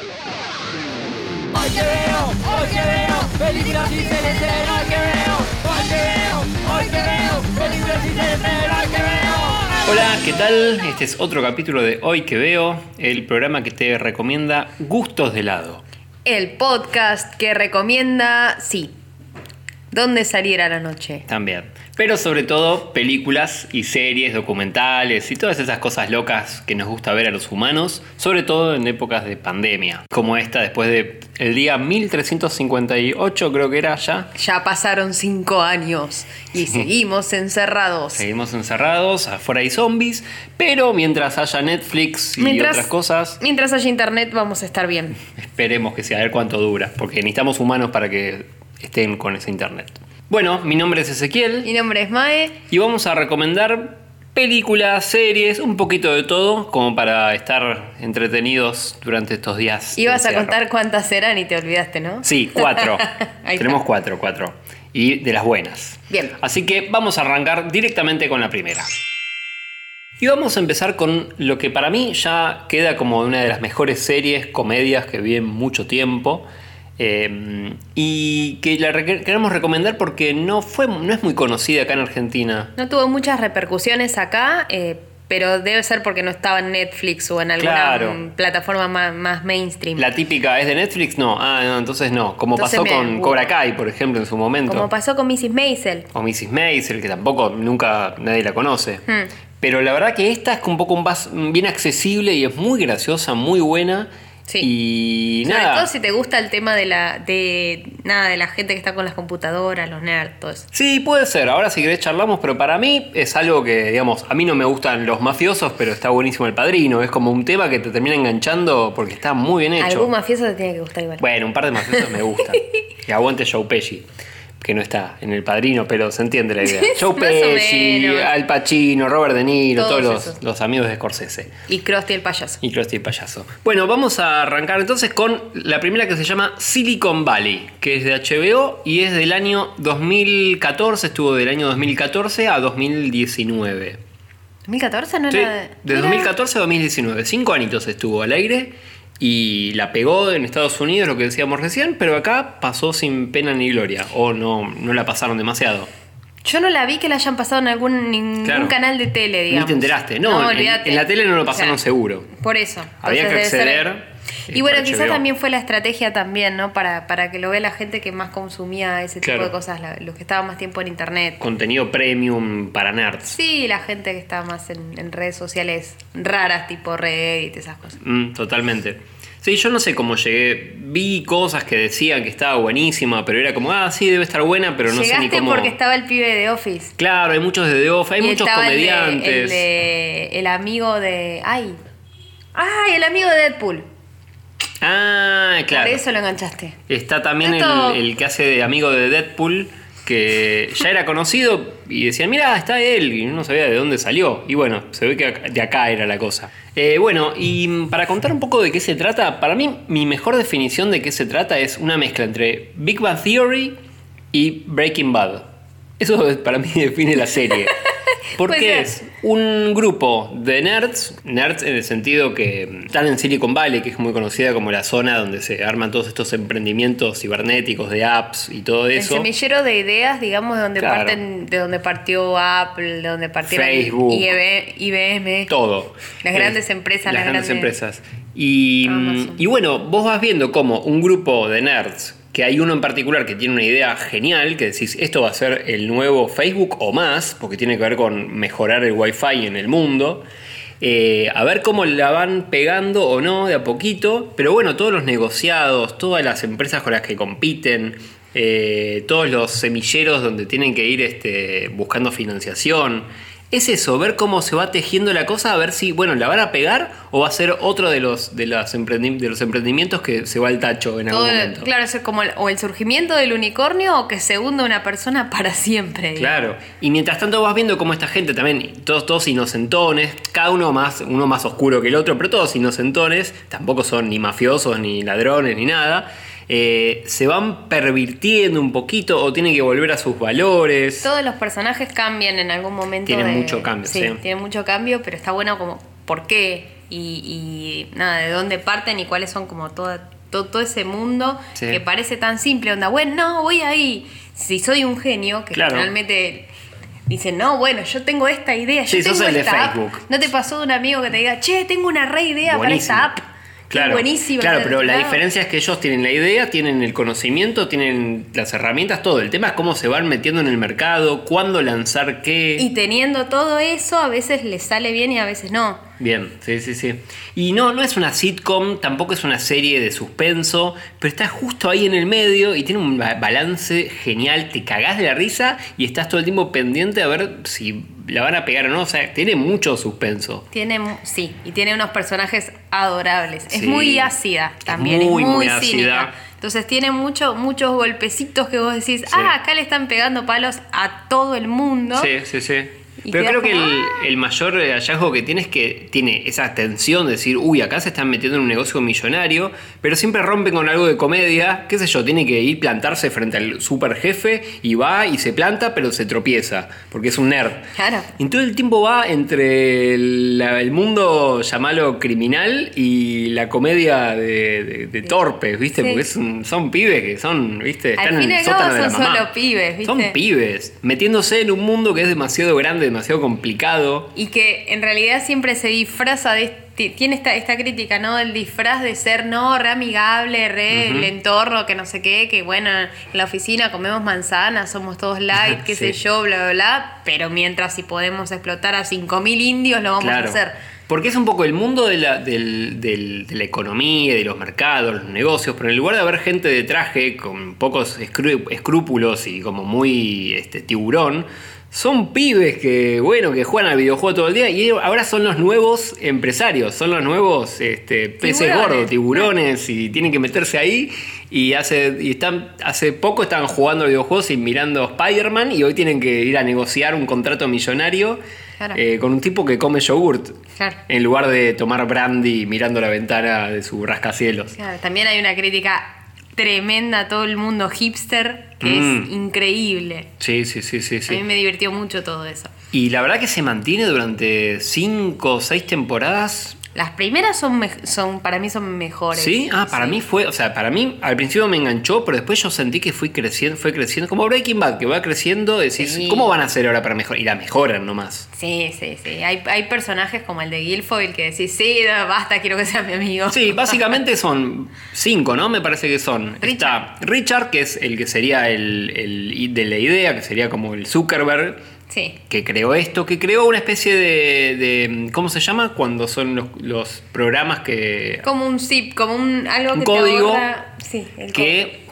Hoy que veo, hoy que veo, películas y en hoy que veo, hoy que veo, hoy que veo, películas y en hoy que veo. Hola, ¿qué tal? Este es otro capítulo de Hoy que veo, el programa que te recomienda gustos de helado. El podcast que recomienda, sí, ¿dónde saliera la noche? También. Pero sobre todo películas y series, documentales y todas esas cosas locas que nos gusta ver a los humanos, sobre todo en épocas de pandemia, como esta después de el día 1358 creo que era ya. Ya pasaron cinco años y seguimos encerrados. Seguimos encerrados, afuera hay zombies, pero mientras haya Netflix y otras cosas, Mientras haya internet vamos a estar bien. esperemos que sea a ver cuánto dura, porque necesitamos humanos para que estén con ese internet. Bueno, mi nombre es Ezequiel. Mi nombre es Mae. Y vamos a recomendar películas, series, un poquito de todo, como para estar entretenidos durante estos días. Ibas a contar cuántas eran y te olvidaste, ¿no? Sí, cuatro. Tenemos cuatro, cuatro. Y de las buenas. Bien. Así que vamos a arrancar directamente con la primera. Y vamos a empezar con lo que para mí ya queda como una de las mejores series, comedias que vi en mucho tiempo. Eh, y que la re- queremos recomendar porque no, fue, no es muy conocida acá en Argentina. No tuvo muchas repercusiones acá, eh, pero debe ser porque no estaba en Netflix o en alguna Claro. plataforma más, más mainstream. La típica es de Netflix, no. Ah, no, entonces no. Como Entonces pasó con Cobra Kai, por ejemplo, en su momento. Como pasó con Mrs. Maisel. o Mrs. Maisel, que tampoco nunca nadie la conoce. Hmm. Pero la verdad que esta es un poco más bien accesible y es muy graciosa, muy buena. Sí. Y Sobre nada. todo si te gusta el tema de la de nada de la gente que está con las computadoras, los nerds, todo eso. Sí, puede ser. Ahora si querés charlamos, pero para mí es algo que, digamos, a mí no me gustan los mafiosos, pero está buenísimo el padrino. Es como un tema que te termina enganchando porque está muy bien hecho. Algún mafioso te tiene que gustar igual. Bueno, un par de mafiosos me gustan. y aguante Joe Pesci, que no está en el padrino, pero se entiende la idea. Joe Pesci. Al Pacino, Robert De Niro, Todos todos, los, amigos de Scorsese. Y Krusty el payaso. Y Krusty el payaso. Bueno, vamos a arrancar entonces con la primera que se llama Silicon Valley, que es de HBO y es del año 2014, estuvo del año 2014 a 2019. ¿2014 no Sí, era de era- 2014 a 2019. Cinco añitos estuvo al aire y la pegó en Estados Unidos, lo que decíamos recién, pero acá pasó sin pena ni gloria. O no, no la pasaron demasiado. Yo no la vi que la hayan pasado en algún ningún Claro. canal de tele, digamos. Ni te enteraste. No, en- olvídate. en la tele no lo pasaron O sea, seguro. Por eso. Había que Entonces acceder, Y bueno, quizás también fue la estrategia también, ¿no? Para, para que lo vea la gente que más consumía ese tipo Claro. de cosas, la- los que estaban más tiempo en internet. Contenido premium para nerds. Sí, la gente que está más en, en redes sociales raras, tipo Reddit, esas cosas. Mm, totalmente. Sí, yo no sé cómo llegué. Vi cosas que decían que estaba buenísima, pero era como, ah, sí, debe estar buena, pero no sé ni cómo. porque estaba el pibe de Office. Claro, hay muchos de The Office, hay Y muchos estaba el de- comediantes. El, de, el amigo de. ¡Ay! ¡Ay! El amigo de Deadpool. Ah, claro. Por eso lo enganchaste. Está también el, que hace de amigo de Deadpool, que ya era conocido y decían, mira, está él, y no sabía de dónde salió. Y bueno, se ve que de acá era la cosa. Eh, bueno, y para contar un poco de qué se trata, para mí mi mejor definición de qué se trata es una mezcla entre Big Bang Theory y Breaking Bad. Eso para mí define la serie. Puede Porque ser. es un grupo de nerds, nerds en el sentido que están en Silicon Valley, que es muy conocida como la zona donde se arman todos estos emprendimientos cibernéticos de apps y todo El eso. semillero de ideas, digamos, de donde Claro. parten, de donde partió Apple, de donde partieron Facebook. IBM. Todo. Las grandes empresas, Las las grandes grandes- empresas. Y, Amazon. y bueno, vos vas viendo como un grupo de nerds, que hay uno en particular que tiene una idea genial, que decís, esto va a ser el nuevo Facebook o más, porque tiene que ver con mejorar el wifi en el mundo. Eh, a ver cómo la van pegando o no de a poquito. Pero bueno, todos los negociados, todas las empresas con las que compiten, eh, todos los semilleros donde tienen que ir este, buscando financiación. Es eso, ver cómo se va tejiendo la cosa, a ver si, bueno, la van a pegar o va a ser otro de los, de las emprendi- de los emprendimientos que se va al tacho en Todo algún el- momento. claro, es como el, o el surgimiento del unicornio o que se hunda una persona para siempre. digamos. Claro. Y mientras tanto vas viendo cómo esta gente también, todos, todos inocentones, cada uno más, uno más oscuro que el otro, pero todos inocentones, tampoco son ni mafiosos, ni ladrones, ni nada. Eh, se van pervirtiendo un poquito o tienen que volver a sus valores. Todos los personajes cambian en algún momento. Tienen de- mucho cambio, sí. Tienen mucho cambio, pero está bueno como por qué y, y nada, de dónde parten y cuáles son como toda, todo, todo ese mundo Sí. que parece tan simple, onda, bueno, no, voy ahí. Si soy un genio, que Claro. generalmente dicen, no, bueno, yo tengo esta idea, yo Sí, sos tengo esta app". Facebook. ¿No te pasó de un amigo que te diga, che, tengo una re idea Buenísimo. para esta app? Claro, buenísima. claro, pero la diferencia es que ellos tienen la idea, tienen el conocimiento, tienen las herramientas, todo. El tema es cómo se van metiendo en el mercado, cuándo lanzar qué. Y teniendo todo eso, a veces les sale bien y a veces no. Bien, sí, sí, sí. Y no, no es una sitcom, tampoco es una serie de suspenso, pero está justo ahí en el medio y tiene un ba- balance genial, te cagás de la risa y estás todo el tiempo pendiente a ver si la van a pegar o no. O sea, tiene mucho suspenso. Tiene, sí, y tiene unos personajes adorables. Es muy ácida Es también, muy, es muy, muy cínica. ácida. Entonces tiene mucho, muchos golpecitos que vos decís, ah, acá le están pegando palos a todo el mundo. Sí, sí, sí. Pero creo que el, el mayor eh, hallazgo que tiene es que tiene esa tensión de decir, uy, acá se están metiendo en un negocio millonario, pero siempre rompen con algo de comedia, qué sé yo, tiene que ir plantarse frente al super jefe y va y se planta, pero se tropieza, porque es un nerd. Claro. Y todo el tiempo va entre el, mundo, llamalo criminal, y la comedia de, de- de torpes, ¿viste? Sí. Porque es un- son pibes que son, ¿viste? Al Están fin y en al el sótano de la son mamá. solo pibes, ¿viste? Son pibes, metiéndose en un mundo que es demasiado grande, demasiado complicado. Y que en realidad siempre se disfraza de este- tiene esta, esta crítica, ¿no? El disfraz de ser, no, re amigable, re el entorno, que no sé qué, que bueno, en la oficina comemos manzanas, somos todos light, qué sé yo, bla, bla, bla. Pero mientras si podemos explotar a 5.000 indios, lo vamos claro. a hacer. Porque es un poco el mundo de la, del- del- de la economía, de los mercados, los negocios, pero en lugar de haber gente de traje con pocos escrúpulos y como muy este, tiburón, son pibes que, bueno, que juegan al videojuego todo el día y ahora son los nuevos empresarios, son los nuevos este, peces Tiburones. gordos, tiburones y tienen que meterse ahí y hace y están hace poco estaban jugando videojuegos y mirando Spider-Man y hoy tienen que ir a negociar un contrato millonario Claro. eh, con un tipo que come yogurt Claro. en lugar de tomar brandy mirando la ventana de su rascacielos. Claro, también hay una crítica tremenda a todo el mundo hipster que Mm. es increíble. Sí, sí, sí, sí, A mí sí. me divirtió mucho todo eso. Y la verdad que se mantiene durante cinco o seis temporadas. Las primeras son, son para mí son mejores. ¿Sí? Ah, para Sí. mí fue, o sea, para mí al principio me enganchó, pero después yo sentí que fui creciendo, fue creciendo, como Breaking Bad, que va creciendo, decís, Sí. ¿cómo van a hacer ahora para mejorar? Y la mejoran nomás. Sí, sí, sí. Hay, hay personajes como el de Guilfoyle que decís, sí, no, basta, quiero que sea mi amigo. Sí, básicamente son cinco, ¿no? Me parece que son. Richard. Está Richard, que es el que sería el, el de la idea, que sería como el Zuckerberg, Sí. que creó esto, que creó una especie de, de- ¿cómo se llama? Cuando son los, los programas que, Como un zip, como un algo Un que código te ahorra- Sí, el que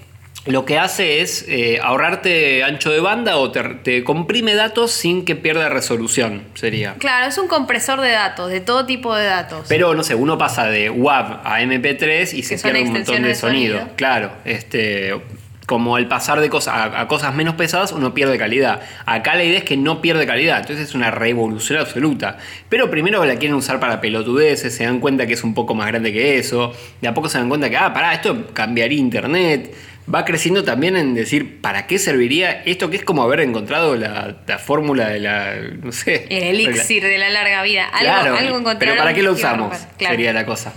lo que hace es eh, ahorrarte ancho de banda o te, te comprime datos sin que pierda resolución, sería. código. Claro, es un compresor de datos, de todo tipo de datos. Pero no sé, uno pasa de WAV a MP3 y se pierde un montón de extensiones de sonido. sonido. Claro, este. Como al pasar de cosas a, a cosas menos pesadas, uno pierde calidad. Acá la idea es que no pierde calidad, entonces es una revolución absoluta. Pero primero la quieren usar para pelotudeces, se dan cuenta que es un poco más grande que eso. De a poco se dan cuenta que, ah, pará, esto cambiaría internet. Va creciendo también en decir, ¿para qué serviría esto que es como haber encontrado la, la fórmula de la, no sé. el elixir de la larga vida. Algo, Claro, algo encontraron pero ¿para qué lo usamos? Claro. Sería la cosa.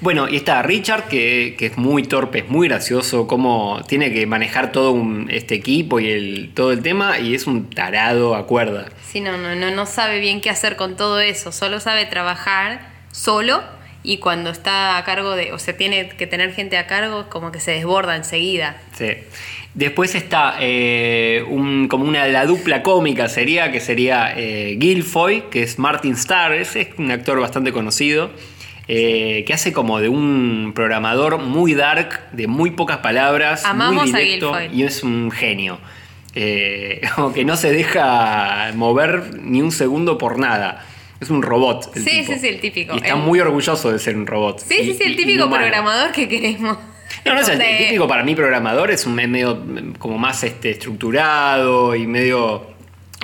Bueno, y está Richard, que, que es muy torpe, es muy gracioso, cómo tiene que manejar todo un, este equipo y el, todo el tema, y es un tarado a cuerda. Sí, no, no, no, no sabe bien qué hacer con todo eso. Solo sabe trabajar solo y cuando está a cargo de, o sea, tiene que tener gente a cargo, como que se desborda enseguida. Sí. Después está eh, un- como una la dupla cómica sería, que sería eh, Guilfoy, que es Martin Starr, es un actor bastante conocido, eh, que hace como de un programador muy dark, de muy pocas palabras, Amamos muy directo, y es un genio. Eh, como que no se deja mover ni un segundo por nada. Es un robot. el Sí, tipo. sí, sí, el típico. Y está El- muy orgulloso de ser un robot. Sí, Y- sí, el típico programador que queremos. No, no es el De- típico para mí programador, es un medio como más este, estructurado y medio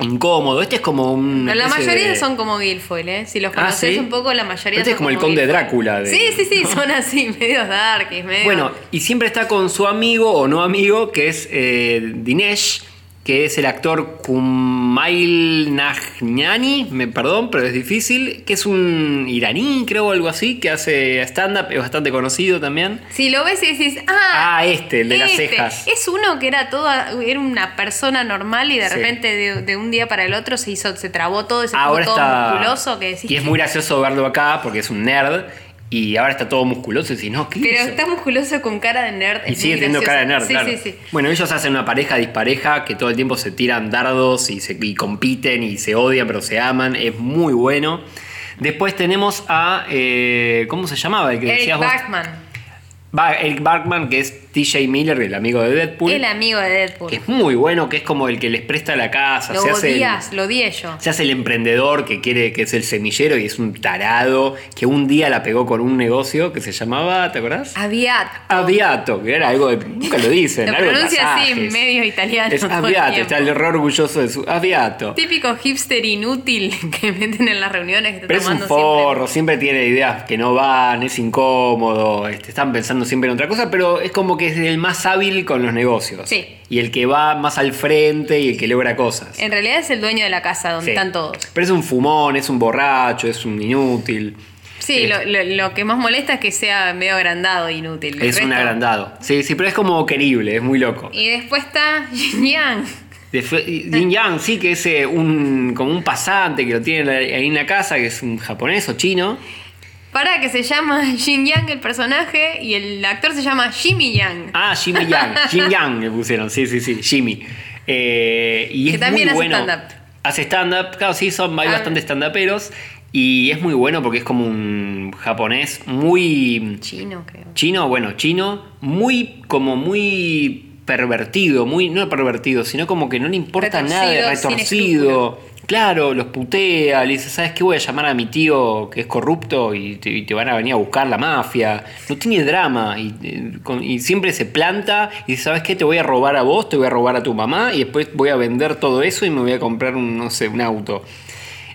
incómodo. Este es como un. La mayoría son como Guilfoyle, ¿eh? Si los Ah, conoces ¿sí? un poco, la mayoría Este es son como el conde Guilfoyle. Drácula de- Sí, sí, sí, son así, medios darkies, medio... Bueno, y siempre está con su amigo o no amigo, que es eh, Dinesh, que es el actor Kumail Najnani, me perdón, pero es difícil, que es un iraní, creo, o algo así, que hace stand-up, es bastante conocido también. Si lo ves y decís, ah, Ah, este, el de las este. cejas. Es uno que era toda, era una persona normal y de Sí. repente de, de un día para el otro se hizo, se trabó todo y se Ahora todo está. musculoso que decís. y es muy gracioso verlo acá porque es un nerd y ahora está todo musculoso y decís, no, ¿qué Pero hizo? está musculoso con cara de nerd. Y sigue teniendo cara de nerd, gracioso. claro. Sí, sí, sí. Bueno, ellos hacen una pareja dispareja que todo el tiempo se tiran dardos y, se, y compiten y se odian, pero se aman. Es muy bueno. Después tenemos a. eh, ¿Cómo se llamaba? El que Eric decías vos? Bachman, Ba- Eric Barkman, que es TJ Miller, el amigo de Deadpool. el amigo de Deadpool. que es muy bueno, que es como el que les presta la casa. Lo se hace el- odias, lo odié yo. se hace el emprendedor que quiere que es el semillero y es un tarado que un día la pegó con un negocio que se llamaba, ¿te acordás? Aviat. Aviato, que era algo de, nunca lo dicen, Lo algo pronuncia así, medio italiano. Es Aviato, está el re orgulloso de su Aviato. Típico hipster inútil que meten en las reuniones que está Pero es un tomando forro, siempre. tiene ideas que no van, es incómodo, este, están pensando siempre en otra cosa, pero es como que es el más hábil con los negocios. Sí. Y el que va más al frente y el que logra cosas. En realidad es el dueño de la casa donde Sí. están todos. Pero es un fumón, es un borracho, es un inútil. Sí, Es- lo, lo- lo que más molesta es que sea medio agrandado e inútil. El Es un agrandado. Sí, sí, pero es como querible, es muy loco. Y después está Yin Yang. Jin Yang, sí, que es eh, un, como un pasante que lo tiene ahí en la casa, que es un japonés o chino. Para que se llama Yin Yang el personaje y el actor se llama Jimmy Yang. Ah, Jimmy Yang. Jin Yang le pusieron, sí, sí, sí, Jimmy. Eh, y Que es también muy hace bueno. stand-up. Hace stand-up, claro, sí, son, hay Ah. bastantes stand-uperos. Y es muy bueno porque es como un japonés muy Chino, creo. chino, bueno, chino, muy, como muy pervertido, muy, no pervertido, sino como que no le importa Retorcido, nada, retorcido. Claro, los putea, le dice, ¿sabes qué? Voy a llamar a mi tío que es corrupto y te, van a venir a buscar la mafia. No tiene drama y, eh, y siempre se planta y dice, ¿sabes qué? Te voy a robar a vos, te voy a robar a tu mamá y después voy a vender todo eso y me voy a comprar un, no sé, un auto.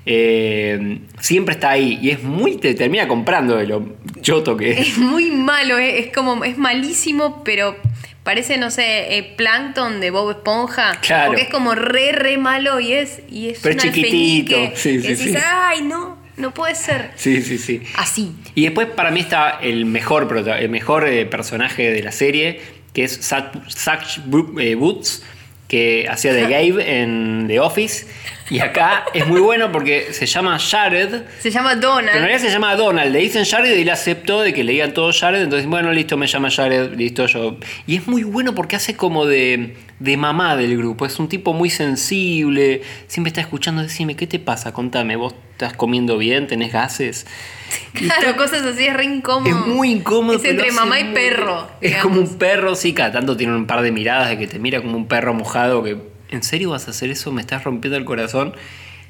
Eh, siempre está ahí y es muy, te termina comprando de lo choto que es. Es muy malo, es, es como, es malísimo, pero parece, no sé, eh, Plankton de Bob Esponja. Claro. Porque es como re, re malo y es, y es Pero un chiquitito, alfeñique. sí, Y sí, decís, sí. ay, no, no puede ser. Sí, sí, sí. Así. Y después para mí está el mejor, el mejor eh, personaje de la serie, que es Zach, Zach eh, Boots, que hacía de Gabe en The Office. Y acá es muy bueno porque se llama Jared. Se llama Pero en Donald. realidad se llama Donald, le dicen Jared y él aceptó de que le digan todo Jared, entonces bueno, listo, me llama Jared, listo yo. Y es muy bueno porque hace como de, de mamá del grupo, es un tipo muy sensible, siempre está escuchando, decime, ¿qué te pasa? Contame, ¿vos estás comiendo bien? ¿Tenés gases? Claro, cosas así es re incómodo. es muy incómodo. Es entre mamá y muy perro. Es como un perro, sí, cada tanto tiene un par de miradas de que te mira como un perro mojado que, ¿en serio vas a hacer eso? Me estás rompiendo el corazón.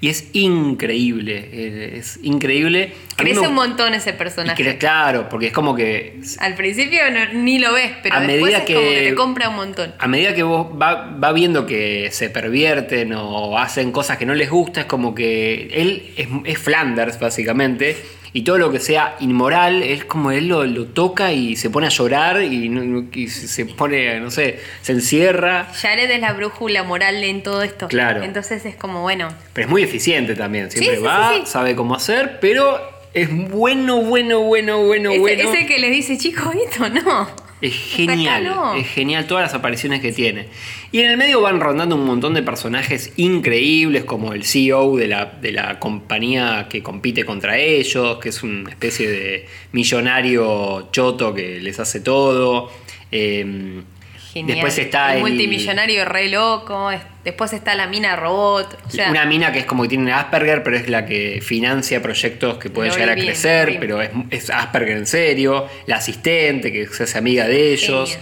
Y es increíble, eh, es increíble. Crece un montón ese personaje. claro, porque es como que Al principio no- ni lo ves, pero A después medida es que- como que te compra un montón. a medida que vos va, va viendo que se pervierten o hacen cosas que no les gusta, es como que él es, es Flanders, básicamente, y todo lo que sea inmoral, es como él lo, lo toca y se pone a llorar y, y se pone, no sé, se encierra. Jared es la brújula moral en todo esto. Claro. Entonces es como, bueno, Pero es muy eficiente también, siempre Sí, sí, va, sí, sabe cómo hacer, pero es bueno, bueno, bueno, bueno, ese, bueno. ese que les dice, chico, esto no. Es genial, no. es genial todas las apariciones que tiene. Y en el medio van rondando un montón de personajes increíbles, como el CEO de la, de la compañía que compite contra ellos, que es una especie de millonario choto que les hace todo. Eh, Genial. Después está el el, multimillonario re loco. es- Después está la mina robot. O sea, una mina que es como que tiene Asperger, pero es la que financia proyectos que pueden llegar a bien, crecer, pero es, es Asperger en serio. La asistente que se hace amiga de ellos.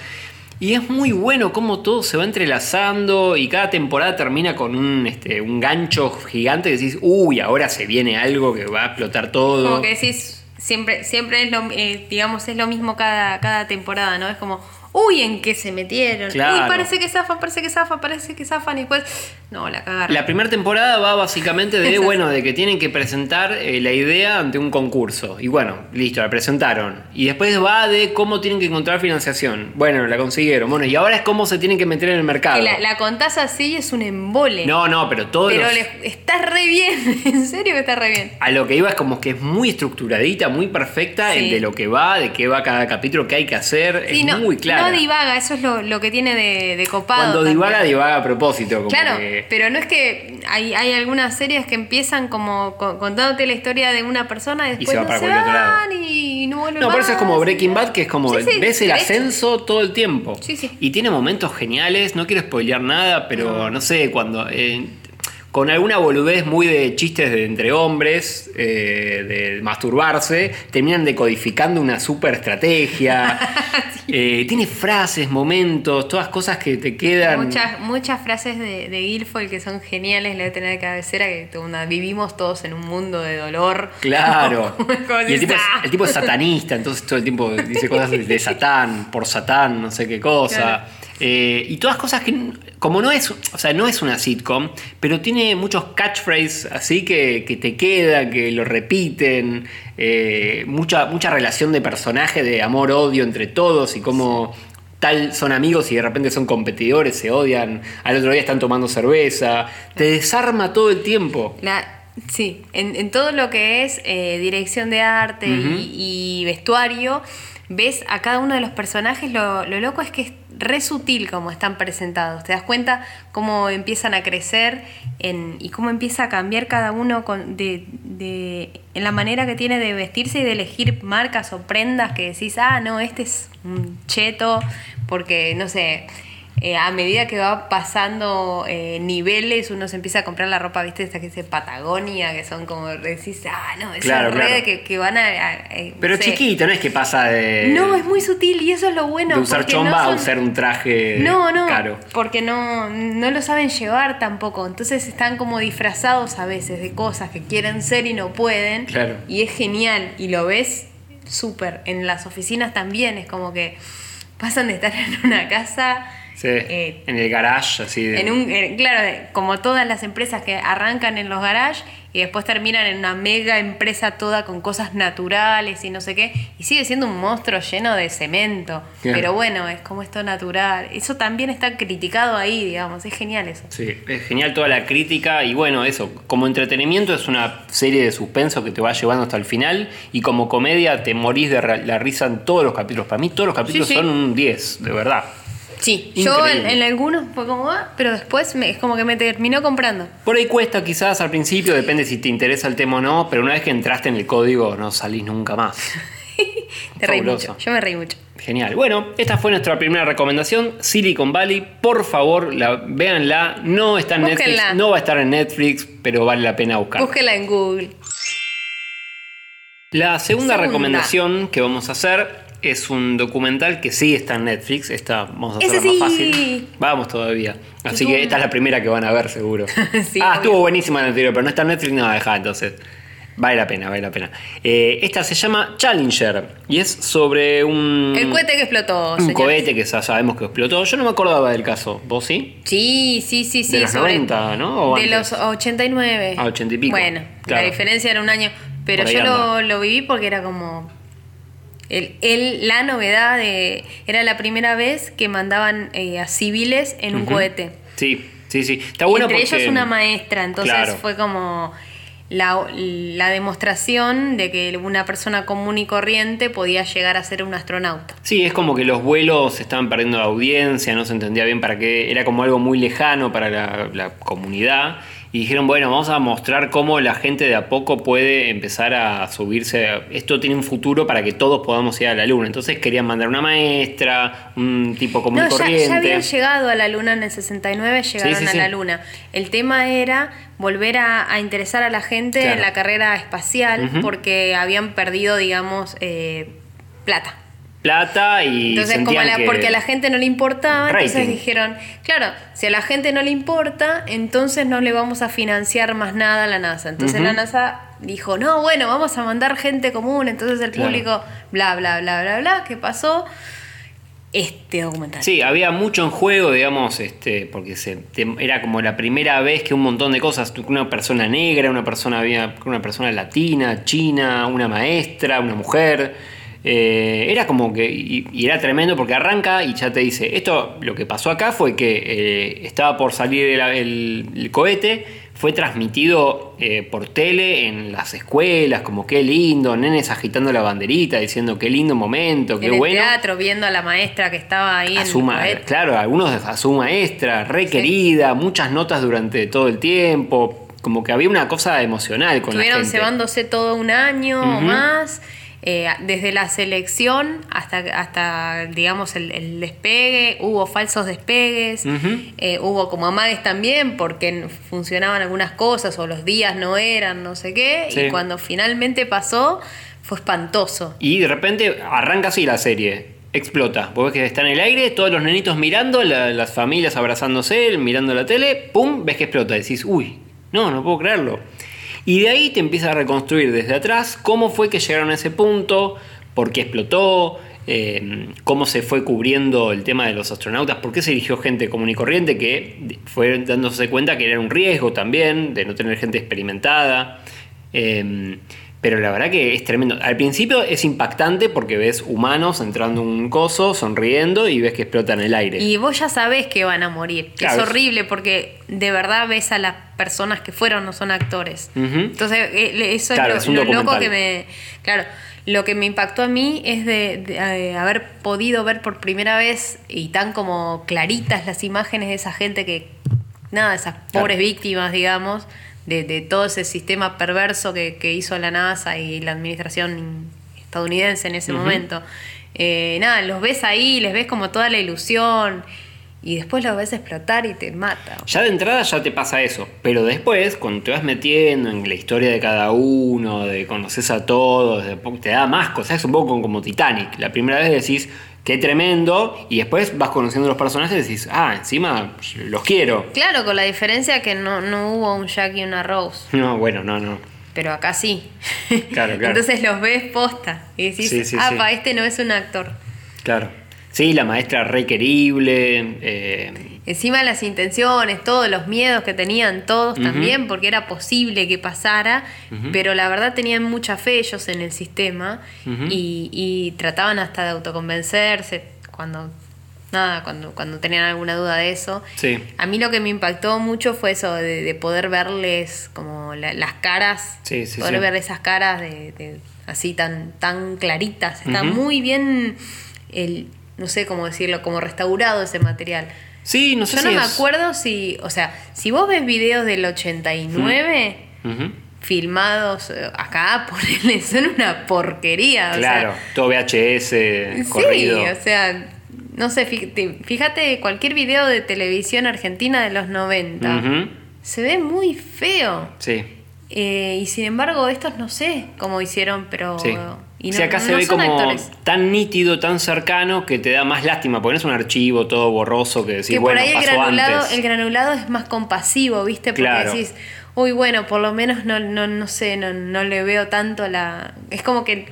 Y es muy bueno cómo todo se va entrelazando y cada temporada termina con un, este, un gancho gigante que decís, uy, ahora se viene algo que va a explotar todo. como que decís, siempre, siempre es lo, eh, digamos, es lo mismo cada, cada temporada, ¿no? Es como, uy, ¿en qué se metieron? Claro. Uy, parece que zafan, parece que zafan, parece que zafan y después, no, la cagaron. La primera temporada va básicamente de, bueno, de que tienen que presentar eh, la idea ante un concurso. Y bueno, listo, la presentaron. Y después va de cómo tienen que encontrar financiación. Bueno, la consiguieron. Bueno, y ahora es cómo se tienen que meter en el mercado. Que la, la contás así es un embole. No, no, pero todo pero los- le- está re bien, en serio que está re bien. A lo que iba es como que es muy estructuradita, muy perfecta Sí. en de lo que va, de qué va cada capítulo, qué hay que hacer. Sí, es no, muy clara. no divaga, eso es lo, lo que tiene de, de copado. Cuando también. divaga, divaga a propósito. Como Claro, que- pero no es que hay, hay algunas series que empiezan como co- contándote la historia de una persona y después se va no para se cualquier otro lado. van y no vuelven No, por eso es como Breaking Bad, que es como Sí, sí, ves el ascenso todo el tiempo. Sí, sí. Y tiene momentos geniales, no quiero spoilear nada, pero no, sé, cuando. eh, con alguna boludez muy de chistes de entre hombres, eh, de masturbarse, terminan decodificando una super estrategia. Eh, tiene frases, momentos, todas cosas que te quedan. Muchas, muchas frases de, de Guilfoyle que son geniales, le voy a tener de cabecera, que onda, vivimos todos en un mundo de dolor. Claro. Y el tipo, es, "Ah". el tipo es satanista, entonces todo el tiempo dice cosas de, de Satán, por Satán, no sé qué cosa. Claro. Eh, y todas cosas que, como no es, o sea, no es una sitcom, pero tiene muchos catchphrases así que, que te quedan, que lo repiten, eh, mucha, mucha relación de personaje, de amor-odio entre todos y cómo tal son amigos y de repente son competidores, se odian, al otro día están tomando cerveza, te desarma todo el tiempo. La- sí, en, en todo lo que es eh, dirección de arte y, y vestuario, ves a cada uno de los personajes, lo, lo loco es que es re sutil como están presentados. Te das cuenta cómo empiezan a crecer en- y cómo empieza a cambiar cada uno con- de, de- en la manera que tiene de vestirse y de elegir marcas o prendas que decís, ah, no, este es un cheto, porque, no sé, eh, a medida que va pasando eh, niveles, uno se empieza a comprar la ropa, viste, esta que dice Patagonia, que son como, decís, ah, no, Claro, es re claro. que, que van a... a- eh, Pero chiquito, no es que pasa de. No, es muy sutil y eso es lo bueno. de usar chomba no a usar un traje no, no, caro. porque no, no lo saben llevar tampoco. Entonces están como disfrazados a veces de cosas que quieren ser y no pueden. Claro. Y es genial. Y lo ves súper. En las oficinas también es como que pasan de estar en una casa. Sí, eh, en el garage, así de. en un, eh, claro, como todas las empresas que arrancan en los garages y después terminan en una mega empresa toda con cosas naturales y no sé qué, y sigue siendo un monstruo lleno de cemento. Pero bueno, es como esto natural. Eso también está criticado ahí, digamos, es genial eso. Sí, es genial toda la crítica y bueno, eso, como entretenimiento es una serie de suspenso que te va llevando hasta el final y como comedia te morís de la risa en todos los capítulos. Para mí todos los capítulos Sí, sí. son un 10, de verdad. Sí, yo en, algunos fue como, ah, pero después me- es como que me terminó comprando. Por ahí cuesta quizás al principio, depende si te interesa el tema o no, pero una vez que entraste en el código no salís nunca más. Te reí mucho, yo me reí mucho. Genial. Bueno, esta fue nuestra primera recomendación, Silicon Valley. Por favor, la, véanla. No está en Búsquenla. Netflix, no va a estar en Netflix, pero vale la pena buscarla. Búsquela en Google. La segunda, Segunda. recomendación que vamos a hacer es un documental que sí está en Netflix. Esta vamos a ¡Ese hacerla más fácil. Vamos todavía. Así que esta es la primera que van a ver, seguro. Sí, ah, obvio. estuvo buenísima la anterior, pero no está en Netflix, no, deja entonces. Vale la pena, vale la pena. Eh, esta se llama Challenger y es sobre un. El cohete que explotó. Un señores. cohete que sabemos que explotó. Yo no me acordaba del caso. ¿Vos sí? Sí, sí, sí, sí. De los 90, ¿no? ¿O de antes? los 89. Ah, 80 y pico. Bueno, Claro. la diferencia era un año. Pero yo lo, lo viví porque era como. El, el- la novedad de. Era la primera vez que mandaban eh, a civiles en un cohete. Sí, sí, sí. Está bueno Entre porque. ellos una maestra, entonces Claro. fue como la, la demostración de que una persona común y corriente podía llegar a ser un astronauta. Sí, es como que los vuelos estaban perdiendo la audiencia, no se entendía bien para qué, era como algo muy lejano para la, la comunidad. Y dijeron, bueno, vamos a mostrar cómo la gente de a poco puede empezar a subirse. Esto tiene un futuro para que todos podamos ir a la luna. Entonces querían mandar una maestra, un tipo común y No, ya, corriente. ya habían llegado a la luna en el 69, llegaron sí, a sí. la luna. El tema era volver a, a interesar a la gente Claro. en la carrera espacial porque habían perdido, digamos, eh, plata. Plata y. Entonces, como sentían a la- que- porque a la gente no le importaba, entonces dijeron, claro, si a la gente no le importa, entonces no le vamos a financiar más nada a la NASA. Entonces la NASA dijo, no, bueno, vamos a mandar gente común, entonces el público, bla, bla, bla, bla, bla, ¿qué pasó? este documental. Sí, había mucho en juego, digamos, este, porque se, te- era como la primera vez que un montón de cosas, una persona negra, una persona, había una persona latina, china, una maestra, una mujer. Eh, era como que, y, y era tremendo porque arranca y ya te dice, esto lo que pasó acá fue que eh, estaba por salir el, el- el cohete, fue transmitido eh, por tele en las escuelas, como qué lindo, nenes agitando la banderita, diciendo qué lindo momento, qué en el bueno teatro viendo a la maestra que estaba ahí a en su el claro, algunos a su maestra, re Sí. querida, muchas notas durante todo el tiempo, como que había una cosa emocional con la Estuvieron gente. cebándose todo un año o más. Eh, desde la selección hasta, hasta digamos, el, el despegue, hubo falsos despegues, eh, hubo como amagues también porque funcionaban algunas cosas o los días no eran, no sé qué, Sí. y cuando finalmente pasó fue espantoso. Y de repente arranca así la serie. Explota. Vos ves que está en el aire, todos los nenitos mirando, la- las familias abrazándose, mirando la tele, ¡pum! Ves que explota. Decís, uy, no, no puedo creerlo. Y de ahí te empieza a reconstruir desde atrás cómo fue que llegaron a ese punto, por qué explotó, eh, cómo se fue cubriendo el tema de los astronautas, por qué se eligió gente común y corriente que fue dándose cuenta que era un riesgo también, de no tener gente experimentada. Eh, pero la verdad que es tremendo. Al principio es impactante porque ves humanos entrando en un coso, sonriendo y ves que explota en el aire. Y vos ya sabés que van a morir. que Claro, es horrible porque de verdad ves a las personas que fueron, no son actores. Entonces, eh, eso Claro, es lo, loco que me. Claro, lo que me impactó a mí es de, de, haber podido ver por primera vez y tan como claritas las imágenes de esa gente que. Nada, esas pobres víctimas, digamos, de, de todo ese sistema perverso que, que hizo la NASA y la administración estadounidense en ese momento. Eh, nada, los ves ahí, les ves como toda la ilusión y después los ves explotar y te mata. Ya de entrada ya te pasa eso, pero después, cuando te vas metiendo en la historia de cada uno, de conoces a todos, de te da más cosas, es un poco como Titanic. La primera vez decís, qué tremendo, y después vas conociendo los personajes y decís, ah, encima los quiero. Claro, con la diferencia que no, no hubo un Jack y una Rose, No, bueno, no, no. pero acá sí. Claro, claro. Entonces los ves posta y decís, Sí, sí, ah, sí. pa, este no es un actor. Claro. Sí, la maestra re querible. eh, Encima las intenciones, todos los miedos que tenían todos también, porque era posible que pasara, pero la verdad tenían mucha fe ellos en el sistema y, y trataban hasta de autoconvencerse cuando nada, cuando, cuando tenían alguna duda de eso. sí. A mí lo que me impactó mucho fue eso, de, de poder verles como la- las caras, Sí, sí, poder ver esas caras de, de- así tan, tan claritas. Está muy bien, el, no sé cómo decirlo, como restaurado ese material. Sí, no sé Yo si no me acuerdo si, o sea, si vos ves videos del 89 Ujú. filmados eh, acá, ponele, son una porquería. o sea, Claro, todo VHS, corrido. Sí, o sea, no sé, fíjate, cualquier video de televisión argentina de los 90. Ujú. Se ve muy feo. Sí. Eh, y sin embargo, estos no sé cómo hicieron, pero. Sí. Y no, sí, acá se no ve son como actores. tan nítido, tan cercano que te da más lástima, porque no es un archivo todo borroso que decís, que por bueno, ahí el pasó granulado, antes. el granulado es más compasivo, ¿viste? Porque Claro. decís, uy, bueno, por lo menos no, no, no sé, no, no le veo tanto la. Es como que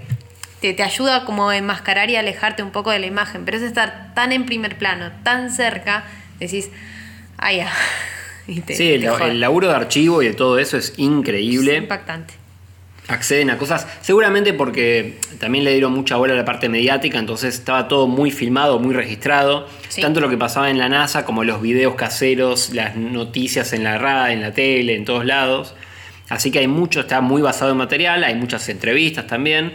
te, te ayuda como a enmascarar y alejarte un poco de la imagen, pero es estar tan en primer plano, tan cerca, decís, ah, ya. Y te- Sí, el, te el laburo de archivo y de todo eso es increíble. Es impactante. Acceden a cosas, seguramente porque también le dieron mucha bola a la parte mediática, entonces estaba todo muy filmado, muy registrado, Sí. tanto lo que pasaba en la NASA como los videos caseros, las noticias en la radio, en la tele, en todos lados. Así que hay mucho, está muy basado en material, hay muchas entrevistas también.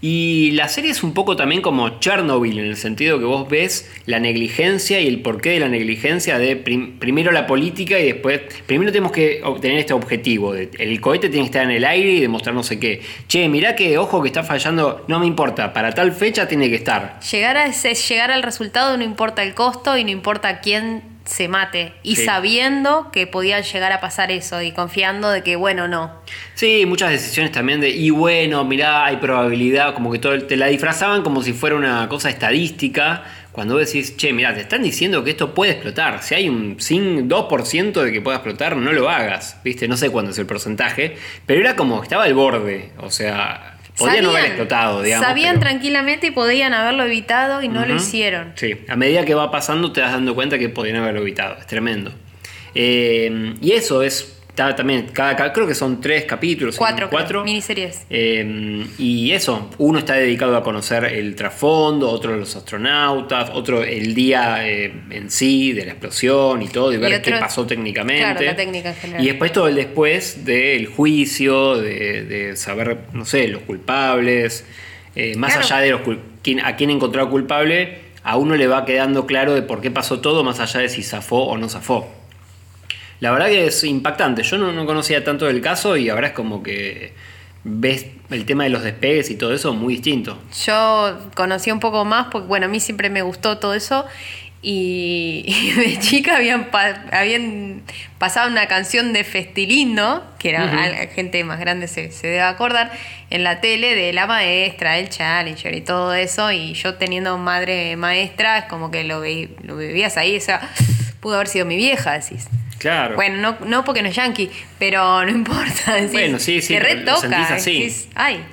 Y la serie es un poco también como Chernobyl, en el sentido que vos ves la negligencia y el porqué de la negligencia de prim- primero la política y después, primero tenemos que obtener este objetivo, el cohete tiene que estar en el aire y demostrar no sé qué. Che, mirá que ojo que está fallando, no me importa, para tal fecha tiene que estar. Llegar, a ese, llegar al resultado no importa el costo y no importa quién se mate. Y Sí. sabiendo que podía llegar a pasar eso y confiando de que, bueno, no. Sí, muchas decisiones también de, y bueno, mirá, hay probabilidad, como que todo, te la disfrazaban como si fuera una cosa estadística, cuando vos decís, che, mirá, te están diciendo que esto puede explotar, si hay un 5, 2% de que pueda explotar, no lo hagas, ¿viste? No sé cuándo es el porcentaje, pero era como que estaba al borde, o sea... Podrían no haber explotado, digamos. Sabían pero- tranquilamente y podían haberlo evitado y no lo hicieron. Sí, a medida que va pasando te das dando cuenta que podrían haberlo evitado. Es tremendo. Eh, y eso es. Está también, cada, cada- creo que son tres capítulos. Cuatro, cuatro. miniseries. Eh, y eso, uno está dedicado a conocer el trasfondo, otro los astronautas, otro el día eh, en sí de la explosión y todo, y ver otro- qué pasó técnicamente. claro, la técnica en general. Y después todo el después del juicio, de, de saber, no sé, los culpables, eh, más Claro. allá de los quién- a quién encontró culpable, a uno le va quedando claro de por qué pasó todo, más allá de si zafó o no zafó. La verdad que es impactante. Yo no, no conocía tanto del caso y ahora es como que ves el tema de los despegues y todo eso muy distinto. Yo conocí un poco más porque, bueno, a mí siempre me gustó todo eso. Y, y de chica habían, pa- habían pasado una canción de Festilindo, que era gente más grande se, se debe acordar, en la tele de la maestra, el Challenger y todo eso. Y yo teniendo madre maestra, es como que lo, ve- lo vivías ahí, o sea, pudo haber sido mi vieja, decís. Claro. Bueno, no, no porque no es yankee, pero no importa. decís, Bueno, sí, sí, Te retoca. decís, ay,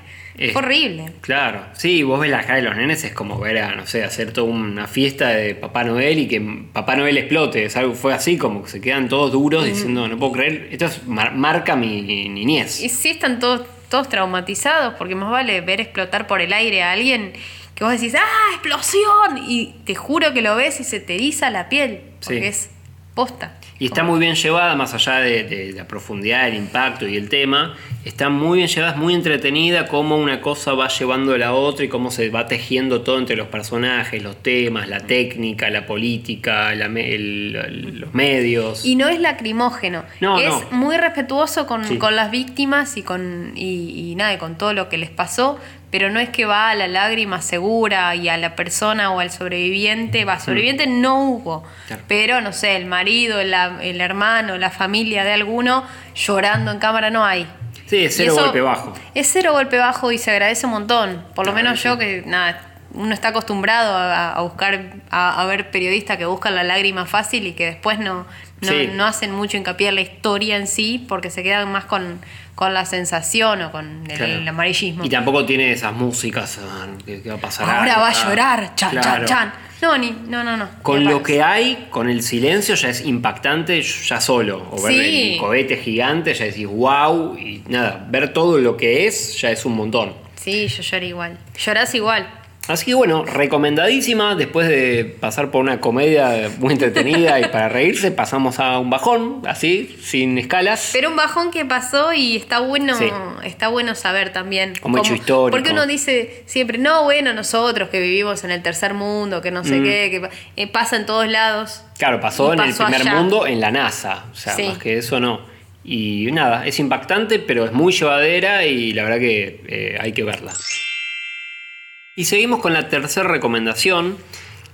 fue horrible. Claro, sí, vos ves la cara de los nenes, es como ver a, no sé, hacer toda una fiesta de Papá Noel y que Papá Noel explote. Es algo, fue así, como que se quedan todos duros diciendo, no puedo creer, esto es- mar- marca mi niñez. Y sí están todos, todos traumatizados, porque más vale ver explotar por el aire a alguien que vos decís, ¡ah, explosión! Y te juro que lo ves y se te eriza la piel, porque Sí. es posta. Y está muy bien llevada, más allá de, de la profundidad, el impacto y el tema, está muy bien llevada, es muy entretenida cómo una cosa va llevando a la otra y cómo se va tejiendo todo entre los personajes, los temas, la técnica, la política, la el- los medios. Y no es lacrimógeno, No, es no. muy respetuoso con, Sí. con las víctimas y con, y, y nada, y con todo lo que les pasó, pero no es que va a la lágrima segura y a la persona o al sobreviviente, va, sobreviviente no hubo, Mm. Claro. pero no sé, el marido, el, el hermano, la familia de alguno llorando en cámara no hay. Sí, es cero eso golpe bajo. Es cero golpe bajo y se agradece un montón. Por lo Claro, menos sí. yo que nada, uno está acostumbrado a, a buscar, a, a ver periodistas que buscan la lágrima fácil y que después no, no, Sí. no hacen mucho hincapié en la historia en sí porque se quedan más con, con la sensación o con el, Claro. el amarillismo. Y tampoco tiene esas músicas ah, que, que va a pasar. Ahora va a llorar, chan, claro. chan, chan. No, ni, no, no, no. Con lo que hay, con el silencio ya es impactante ya solo. O ver Sí. el cohete gigante ya decís wow. Y nada, ver todo lo que es ya es un montón. Sí, yo lloré igual. Llorás igual. Así que bueno, recomendadísima. Después de pasar por una comedia muy entretenida y para reírse, pasamos a un bajón, así, sin escalas. Pero un bajón que pasó y está bueno, Sí. está bueno saber también. Como hecho histórico. Porque uno dice siempre, no, bueno, nosotros que vivimos en el tercer mundo, que no sé Mm. qué, que eh, pasa en todos lados. Claro, pasó en el primer allá. mundo en la NASA. O sea, Sí. más que eso no. Y nada, es impactante, pero es muy llevadera y la verdad que eh, hay que verla. Y seguimos con la tercera recomendación,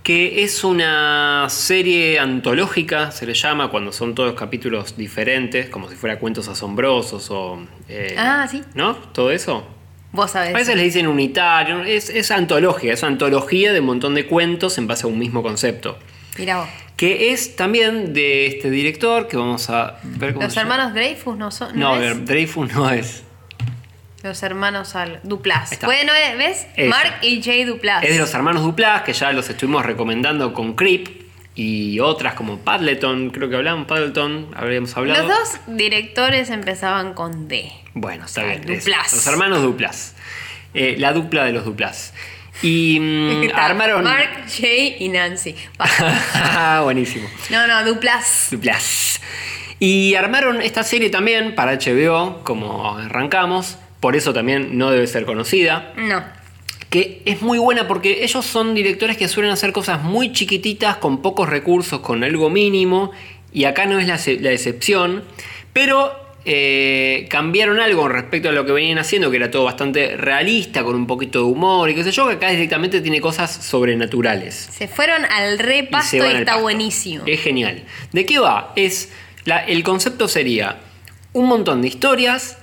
que es una serie antológica, se le llama, cuando son todos capítulos diferentes, como si fuera cuentos asombrosos o... eh, Ah, sí. ¿No? Todo eso. Vos sabés. A veces le dicen unitario, es, es antología, es antología de un montón de cuentos en base a un mismo concepto Mirá vos. que es también de este director que vamos a ver cómo Los se llama. hermanos Dreyfus no son. No, ¿no es? Dreyfus no es. Los hermanos al Duplas. Bueno, eh, ¿ves? Mark y Jay Duplas. Es de los hermanos Duplas, que ya los estuvimos recomendando con Creep y otras como Padleton, creo que hablamos, Padleton, habríamos hablado. Los dos directores empezaban con D. Bueno, está bien. Duplas. Los hermanos Duplas. Eh, la dupla de los Duplas. Y mm, armaron. Mark, Jay y Nancy. Buenísimo. no, no, Duplas. Duplas. Y armaron esta serie también para HBO, como arrancamos. Por eso también no debe ser conocida. No. Que es muy buena porque ellos son directores que suelen hacer cosas muy chiquititas, con pocos recursos, con algo mínimo. Y acá no es la, ex- la excepción. Pero eh, cambiaron algo respecto a lo que venían haciendo, que era todo bastante realista, con un poquito de humor y qué sé yo, que acá directamente tiene cosas sobrenaturales. Se fueron al repasto y, al está pasto. buenísimo. Es genial. ¿De qué va? Es la- el concepto sería un montón de historias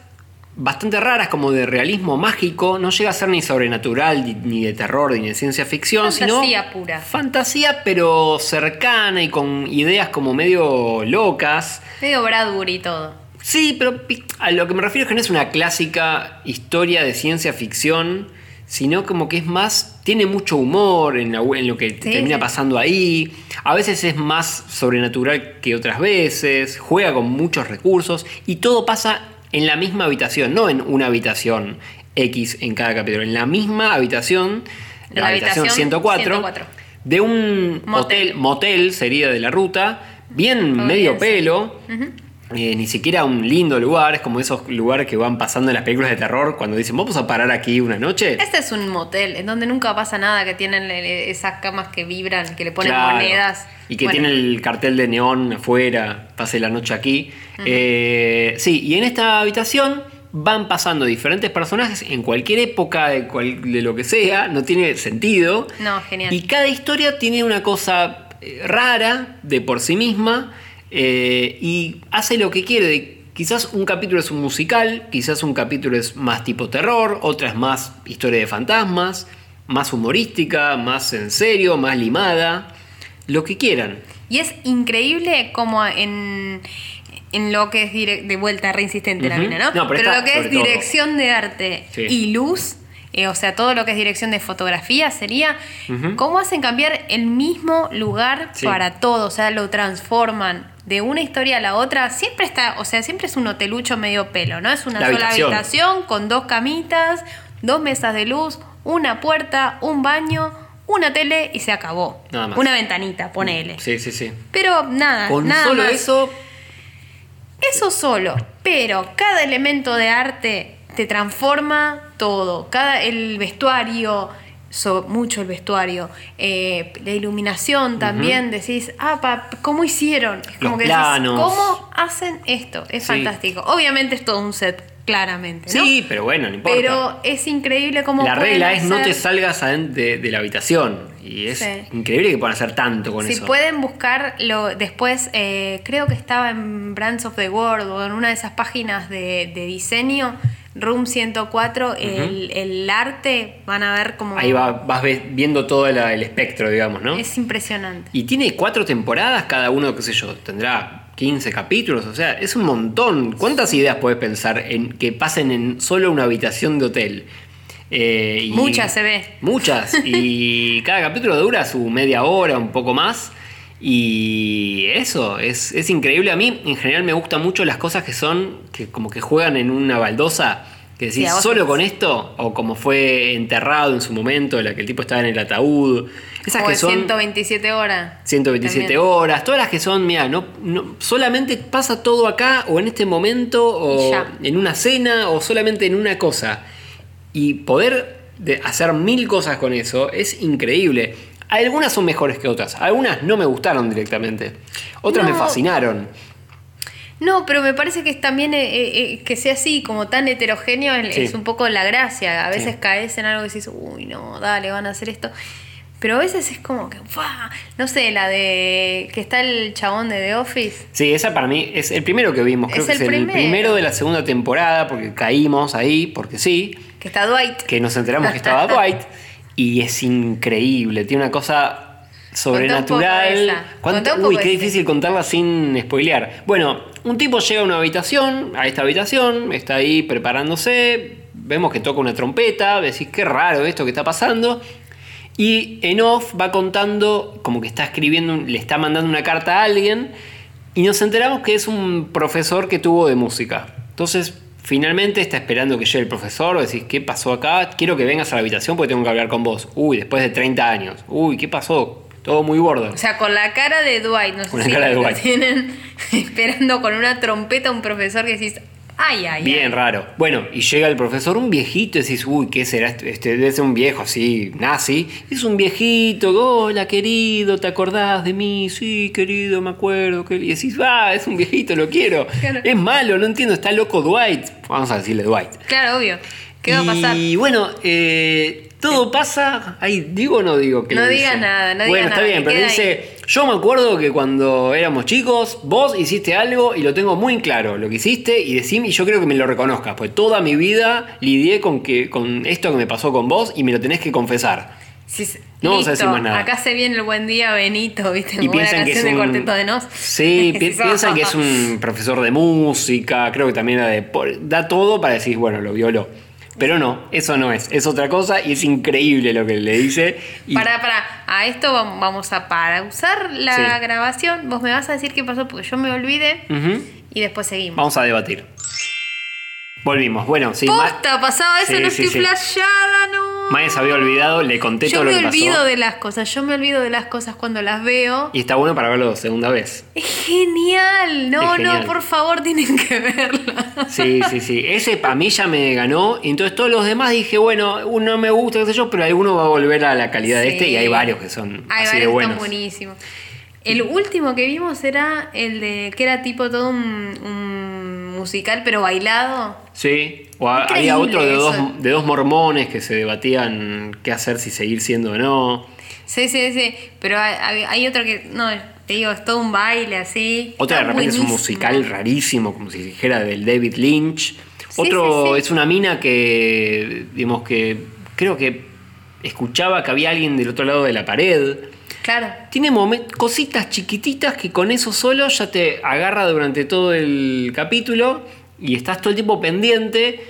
bastante raras, como de realismo mágico. No llega a ser ni sobrenatural, ni, de terror, ni de ciencia ficción, Fantasía sino pura. fantasía, pero cercana y con ideas como medio locas. Medio Bradbury y todo. Sí, pero a lo que me refiero es que no es una clásica historia de ciencia ficción, sino como que es más, tiene mucho humor en, la- en lo que termina sí. pasando ahí. A veces es más sobrenatural que otras veces, juega con muchos recursos y todo pasa en la misma habitación, no en una habitación X en cada capítulo, en la misma habitación, la, La habitación, habitación 104, 104. de un Motel. hotel, motel sería de la ruta, bien medio pelo. Eh, ni siquiera un lindo lugar, es como esos lugares que van pasando en las películas de terror cuando dicen vamos a parar aquí una noche. Este es un motel en donde nunca pasa nada, que tienen eh, esas camas que vibran, que le ponen Claro. monedas. Y que Bueno, tiene el cartel de neón afuera, pase la noche aquí. Eh, sí, y en esta habitación van pasando diferentes personajes en cualquier época de, cual- de lo que sea, no tiene sentido. No, genial. Y cada historia tiene una cosa eh, rara de por sí misma eh, y hace lo que quiere. Quizás un capítulo es un musical, quizás un capítulo es más tipo terror, otra es más historia de fantasmas, más humorística, más en serio, más limada, lo que quieran. Y es increíble como en, en lo que es de vuelta reinsistente la mina, ¿no? No, pero lo que es todo. dirección de arte Sí. y luz, eh, o sea, todo lo que es dirección de fotografía sería cómo hacen cambiar el mismo lugar Sí. para todo, o sea, lo transforman de una historia a la otra, siempre está, o sea, siempre es un hotelucho medio pelo, ¿no? Es una La sola habitación. habitación con dos camitas, dos mesas de luz, una puerta, un baño, una tele y se acabó. Nada más. Una ventanita, ponele. Sí, sí, sí. Pero nada, Con nada solo más. eso, Eso solo, pero cada elemento de arte te transforma todo. Cada el vestuario, so- mucho el vestuario, eh, la iluminación también. Decís, ah, pa, ¿cómo hicieron? Es como Los que planos. decís, ¿cómo hacen esto? Es Sí. fantástico. Obviamente es todo un set, claramente. ¿no? sí, pero bueno, no importa. Pero es increíble cómo la regla es no te salgas de, de la habitación. Y es Sí. increíble que puedan hacer tanto con si eso. pueden buscarlo después, eh, creo que estaba en Brands of the World o en una de esas páginas de, de diseño, Room 104, el, el arte, van a ver como... Ahí va- vas viendo todo la- el espectro, digamos, ¿no? Es impresionante. Y tiene cuatro temporadas, cada uno, qué sé yo, tendrá 15 capítulos, o sea, es un montón. ¿Cuántas ideas puedes pensar en que pasen en solo una habitación de hotel? Eh, y- Muchas se ve. Muchas. Y cada capítulo dura su media hora, un poco más. Y eso, es, es increíble. A mí, en general, me gustan mucho las cosas que son, que como que juegan en una baldosa. Que decís, Sí, solo con esto, o como fue enterrado en su momento, la que el tipo estaba en el ataúd. Esas o que son 127 horas. 127 También. horas, todas las que son, mira, no, no- solamente pasa todo acá o en este momento o en una cena o solamente en una cosa. Y poder de hacer mil cosas con eso es increíble. Algunas son mejores que otras, algunas no me gustaron directamente, otras me fascinaron. No, pero me parece que es también eh, eh, eh, que sea así, como tan heterogéneo, es, Sí. es un poco la gracia. A veces Sí. caes en algo y dices, uy, no, dale, van a hacer esto. Pero a veces es como que, ¡fua! no sé, la de que está el chabón de The Office. Sí, esa para mí es el primero que vimos, creo Es que el es el primero de la segunda temporada, porque caímos ahí, porque sí. Que está Dwight. que nos enteramos que estaba Dwight y es increíble, tiene una cosa sobrenatural. ¿Cuánto- Uy, qué difícil contarla sin spoilear. Bueno, un tipo llega a una habitación, a esta habitación, está ahí preparándose, vemos que toca una trompeta, decís qué raro esto que está pasando. Y en off va contando, como que está escribiendo, le está mandando una carta a alguien, y nos enteramos que es un profesor que tuvo de música. Entonces, finalmente está esperando que llegue el profesor, decís, ¿qué pasó acá? Quiero que vengas a la habitación porque tengo que hablar con vos. Uy, después de 30 años. Uy, ¿qué pasó? Todo muy border. O sea, con la cara de Dwight, no sé Con la si cara de Dwight. tienen esperando con una trompeta a un profesor que decís, ay, ay, Bien ay. raro. Bueno, y llega el profesor, un viejito, y decís, uy, ¿qué será? Este Este debe ser un viejo así, nazi. Es un viejito, hola querido, ¿te acordás de mí? Sí, querido, me acuerdo. que-". Y decís, ah, es un viejito, lo quiero. Claro. Es malo, no entiendo, está loco Dwight. Vamos a decirle Dwight. Claro, obvio. ¿Qué va a pasar? Y bueno, eh, todo pasa. Ay, ¿digo o no digo que No digas nada, no digas Bueno, está nada, bien, pero dice: Yo me acuerdo que cuando éramos chicos, vos hiciste algo y lo tengo muy claro, lo que hiciste, y decime, y yo creo que me lo reconozcas, pues toda mi vida lidié con, que, con esto que me pasó con vos y me lo tenés que confesar. No vamos a decir más nada. Acá se viene el buen día Benito, ¿viste? Y Como piensan que es canción de un. Cuarteto de Nos. Sí, pi- piensan que es un profesor de música, creo que también era de. Da todo para decir, bueno, lo violó. Pero no, eso no es. Es otra cosa y es increíble lo que le dice. Y Para, para, a esto vam- vamos a pausar la Sí. grabación. Vos me vas a decir qué pasó porque yo me olvidé y después seguimos. Vamos a debatir. Volvimos. Bueno, sí. Posta, pasaba eso, Sí, no sí, estoy flasheada, no. Maya se había olvidado, le conté Yo todo me lo que olvido pasó. de las cosas, yo me olvido de las cosas cuando las veo. Y está bueno para verlo segunda vez. Es genial, no, Es no, por favor tienen que verla. Sí, sí, sí. Ese a mí ya me ganó. Y entonces todos los demás dije, bueno, uno me gusta, qué sé yo, pero alguno va a volver a la calidad de este. Y hay varios que son Hay así de varios que buenos. están buenísimos. El último que vimos era el de que era tipo todo un, un musical pero bailado. Sí, o a- había otro de eso. dos, de dos mormones que se debatían qué hacer, si seguir siendo o no. Sí, sí, sí. Pero hay, otro que, no, te digo, es todo un baile así. Otra de repente es un buenísimo. musical rarísimo, como si dijera del David Lynch. Sí, Otro sí, sí. es una mina que, digamos que, creo que escuchaba que había alguien del otro lado de la pared. Claro. Tiene cositas chiquititas que con eso solo ya te agarra durante todo el capítulo y estás todo el tiempo pendiente.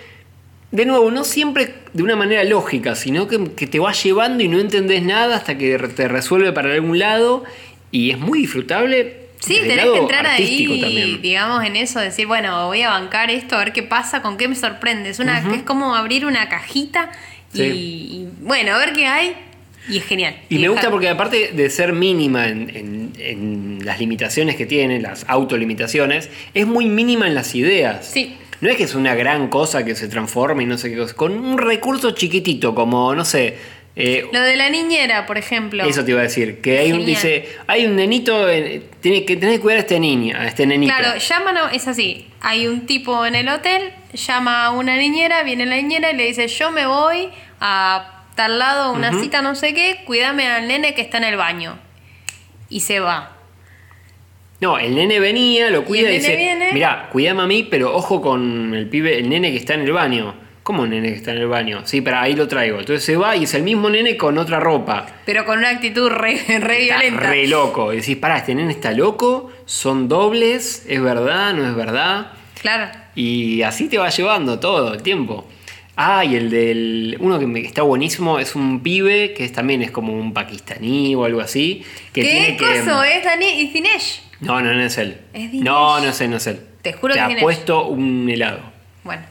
De nuevo, no siempre de una manera lógica, sino que, que te va llevando y no entendés nada hasta que te resuelve para algún lado y es muy disfrutable. Sí, tenés que entrar ahí, también. digamos, en eso, decir, bueno, voy a bancar esto, a ver qué pasa, con qué me sorprende. Es, una, es como abrir una cajita y, Sí. y, bueno, a ver qué hay. Y es genial. Y me dejar- gusta porque aparte de ser mínima en, en- en las limitaciones que tiene, las autolimitaciones, es muy mínima en las ideas. Sí. No es que es una gran cosa que se transforme y no sé qué cosa. Con un recurso chiquitito, como, no sé. eh, Lo de la niñera, por ejemplo. eso te iba a decir. Que hay un, dice, hay un nenito, en- tiene que tenés que cuidar a este niño, a este nenito. Claro, llaman, a- es así. Hay un tipo en el hotel, llama a una niñera, viene la niñera y le dice, yo me voy a tal lado, una cita, no sé qué, cuídame al nene que está en el baño. Y se va. No, el nene venía, lo cuida y, el nene dice, viene? mirá, cuidame a mí, pero ojo con el pibe, el nene que está en el baño. ¿Cómo el nene que está en el baño? Sí, para ahí lo traigo. Entonces se va y es el mismo nene con otra ropa. Pero con una actitud re, re Está violenta. re loco. Y decís, pará, este nene está loco, son dobles, es verdad, no es verdad. Claro. Y así te va llevando todo el tiempo. Ah, y el del. Uno que está buenísimo es un pibe que es, también es como un pakistaní o algo así. Que ¿Qué tiene que. coso? Es Dani y Dinesh. No, no, no es él. Es Dinesh. no, no es él, no es él. Te juro Te que ha puesto un helado, Bueno.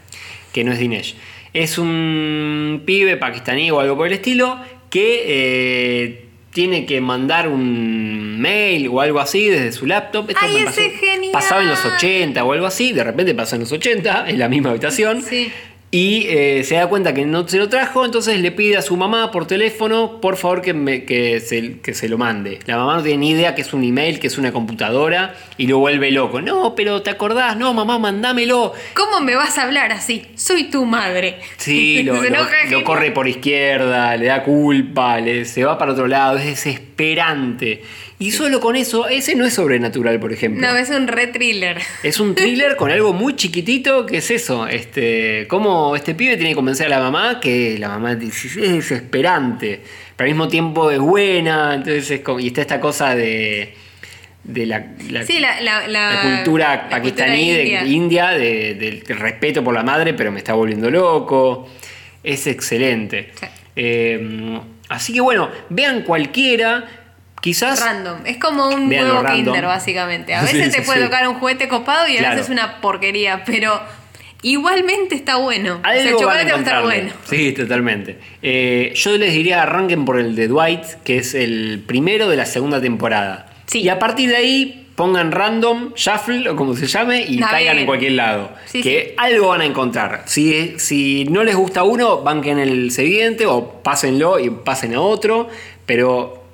que no es Dinesh. Es un pibe pakistaní o algo por el estilo que eh, tiene que mandar un mail o algo así desde su laptop. Esto ¡Ay, me ese pasó- es genial! Pasaba en los 80 o algo así, de repente pasa en los 80, en la misma habitación. Sí. Y eh, se da cuenta que no se lo trajo, entonces le pide a su mamá por teléfono, por favor que, me- que, se, que se lo mande. La mamá no tiene ni idea que es un email, que es una computadora, y lo vuelve loco. No, pero ¿te acordás? No, mamá, mandámelo. ¿Cómo me vas a hablar así? Soy tu madre. Sí, lo, lo- genial. corre por izquierda, le da culpa, le, se va para otro lado, es desesperante. Y solo con eso, ese no es sobrenatural, por ejemplo. No, es un re thriller. Es un thriller con algo muy chiquitito que es eso. Este, cómo este pibe tiene que convencer a la mamá que la mamá es desesperante, pero al mismo tiempo es buena. Entonces es como- y está esta cosa de, de la, la- Sí, la, la, la- la cultura pakistaní cultura de india. India, de- del respeto por la madre, pero me está volviendo loco. Es excelente. Sí. Eh, así que bueno, vean cualquiera. Quizás Random. Es como un random. Kinder, básicamente. A veces sí, te puede sí. tocar un juguete copado y a Claro. veces una porquería, pero igualmente está bueno. o sea, el Algo van a chocolate va a estar bueno. Sí, totalmente. Eh, yo les diría arranquen por el de Dwight, que es el primero de la segunda temporada. Sí. Y a partir de ahí pongan random, shuffle o como se llame y caigan en cualquier lado. Sí, que sí. algo van a encontrar. Si, si no les gusta uno, banquen el siguiente o pásenlo y pasen a otro. Pero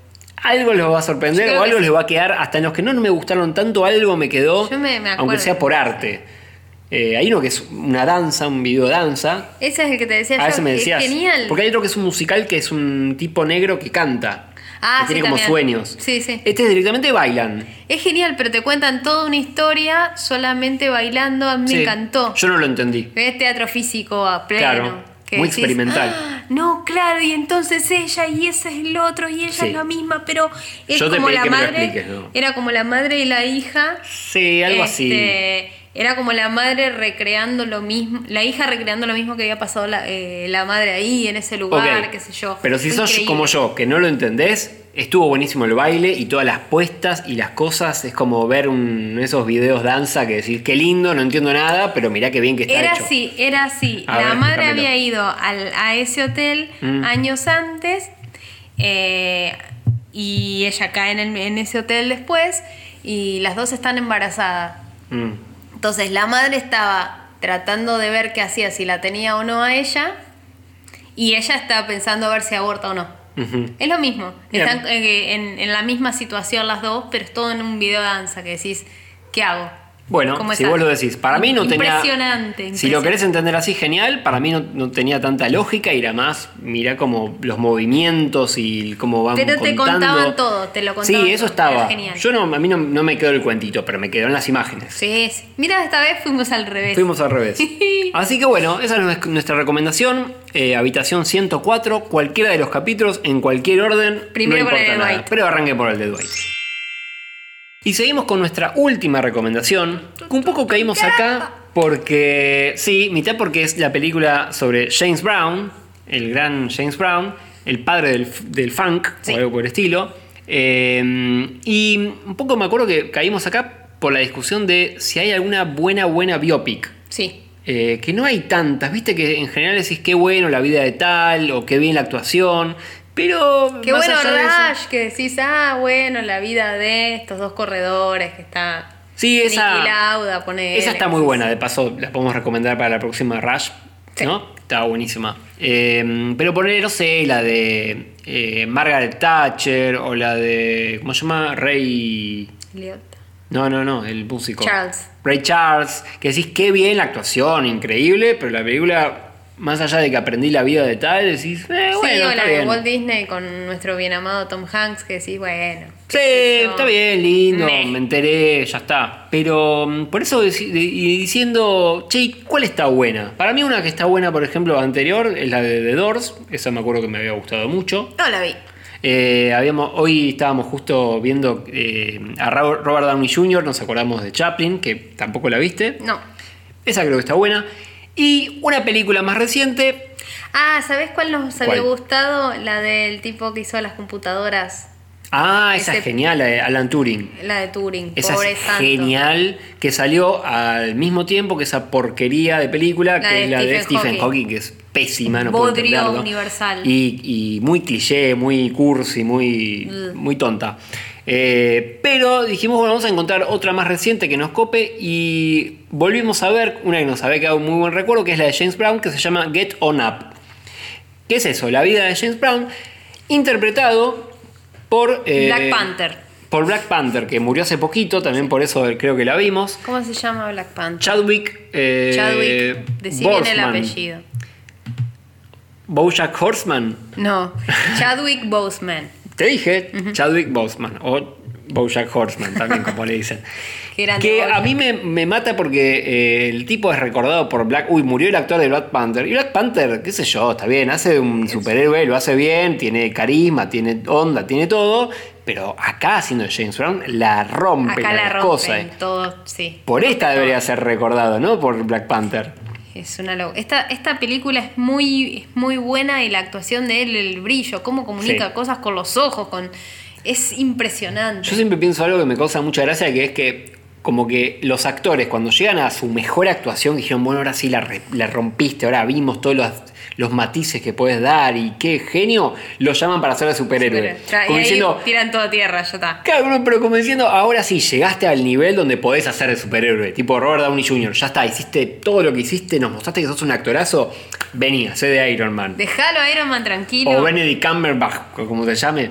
algo les va a sorprender o algo les va a quedar. Hasta en los que no me gustaron tanto, algo me quedó. Yo me- me aunque sea por arte. Eh, hay uno que es una danza, un video danza. Ese es el que te decía A veces me decías. Es genial. Porque hay otro que es un musical que es un tipo negro que canta. Ah, que sí, tiene como también. sueños. Sí, sí. Este es directamente bailan. Es genial, pero te cuentan toda una historia solamente bailando. A mí Sí. me encantó. Yo no lo entendí. Es teatro físico a pleno. Claro. Que Muy decís, experimental. "Ah, no, claro, y entonces ella y ese es el otro y ella Sí. es la misma, pero es Yo como la madre. expliques, ¿no? Era como la madre y la hija. Sí, algo así. Este, Era como la madre recreando lo mismo, la hija recreando lo mismo que había pasado la, eh, la madre ahí, en ese lugar, qué sé yo. Pero si sos como yo, que no lo entendés, estuvo buenísimo el baile y todas las puestas y las cosas. Es como ver un, esos videos danza que decís, qué lindo, no entiendo nada, pero mirá qué bien que está Era hecho. así, era así. A la ver, madre explícamelo. había ido al- a ese hotel Mm. años antes eh, y ella cae en, el- en ese hotel después y las dos están embarazadas. Mm. Entonces la madre estaba tratando de ver qué hacía, si la tenía o no a ella y ella estaba pensando a ver si aborta o no. Es lo mismo, Bien. están eh, en, en la misma situación las dos, pero es todo en un video danza que decís, ¿qué hago? Bueno, ¿Cómo si vos lo decís, para mí no tenía. Impresionante, Si lo querés entender así, genial. Para mí no, no tenía tanta lógica y era más, mirá como los movimientos y cómo van Pero te contando. contaban todo, te lo contaban Sí, eso todo, estaba. genial. Yo no, a mí no, no me quedó el cuentito, pero me quedó en las imágenes. Sí, sí. Mira, esta vez fuimos al revés. Fuimos al revés. Así que bueno, esa es nuestra recomendación. Eh, habitación 104, cualquiera de los capítulos, en cualquier orden. Primero no por el importa de nada. Pero arranque por el de Dwight. Y seguimos con nuestra última recomendación. Un poco caímos acá porque. Sí, mitad porque es la película sobre James Brown, el gran James Brown, el padre del, del funk, Sí. o algo por el estilo. Eh, y un poco me acuerdo que caímos acá por la discusión de si hay alguna buena, buena biopic. Sí. Eh, que no hay tantas, viste que en general decís qué bueno la vida de tal o qué bien la actuación, pero Qué bueno Rush, que decís, ah, bueno, la vida de estos dos corredores que está. Sí, esa, Lauda, ponele, esa está muy buena, sí. de paso la podemos recomendar para la próxima Rush, Sí. ¿no? Está buenísima. Eh, pero poner, no sé, la de eh, Margaret Thatcher o la de, ¿cómo se llama? Rey... Liotta. No, no, no, el músico. Charles. Ray Charles, que decís qué bien la actuación, increíble, pero la película, más allá de que aprendí la vida de tal, decís, eh, sí, bueno, o está la de. Walt Disney con nuestro bien amado Tom Hanks, que decís, bueno. Sí, está bien, lindo, Meh. me enteré, ya está. Pero mm, por eso y diciendo, che, ¿cuál está buena? Para mí una que está buena, por ejemplo, anterior, es la de The Doors. Esa me acuerdo que me había gustado mucho. No la vi. Eh, habíamos, hoy estábamos justo viendo eh, a Ro- Robert Downey Jr., nos acordamos de Chaplin, que tampoco la viste. No. Esa creo que está buena. Y una película más reciente, Ah, ¿sabés cuál nos había ¿Cuál? gustado? La del tipo que hizo las computadoras. ah, esa Ese- es genial, la de Alan Turing. La de Turing. Esa Pobre es santo. genial, que salió al mismo tiempo que esa porquería de película, La que de es la de Stephen Hawking. Hawking, que es pésima, no puedo Bodrio entenderlo. universal. Y, y muy cliché, muy cursi, muy, Mm. muy tonta. Eh, pero dijimos, bueno, vamos a encontrar otra más reciente que nos cope y volvimos a ver una que nos había quedado un muy buen recuerdo, que es la de James Brown, que se llama Get On Up. ¿Qué es eso? La vida de James Brown, interpretado por... eh, Black Panther. Por Black Panther, que murió hace poquito, también por eso creo que la vimos. ¿Cómo se llama Black Panther? Chadwick... eh, Chadwick. Decí bien el apellido. Bojack Horseman. No. Chadwick Boseman. Te dije, Chadwick Boseman. O Bojack Horseman, también como le dicen. Que a mí me, me mata porque eh, el tipo es recordado por Black. Uy, murió el actor de Black Panther. Y Black Panther, qué sé yo, está bien, hace un superhéroe, lo hace bien, tiene carisma, tiene onda, tiene todo. Pero acá, haciendo James Brown, la rompe Acá la cosa. rompen todo, sí. Por esta debería ser recordado, ¿no? Por Black Panther. Es una lo- esta, esta película es muy, es muy buena y la actuación de él, el brillo, cómo comunica Sí. cosas con los ojos, con es impresionante. Yo siempre pienso algo que me causa mucha gracia, que es que como que los actores cuando llegan a su mejor actuación dijeron, bueno, ahora sí la, re- la rompiste, ahora vimos todos los, los matices que puedes dar y qué genio, lo llaman para ser de superhéroe. Pero- Como y ahí diciendo, tiran toda tierra, ya está. Claro, pero como diciendo, ahora sí, llegaste al nivel donde podés hacer de superhéroe. Tipo Robert Downey Jr., ya está, hiciste todo lo que hiciste, nos mostraste que sos un actorazo. Vení, sé de Iron Man. Dejalo a Iron Man tranquilo. O Benedict Cumberbatch, como se llame.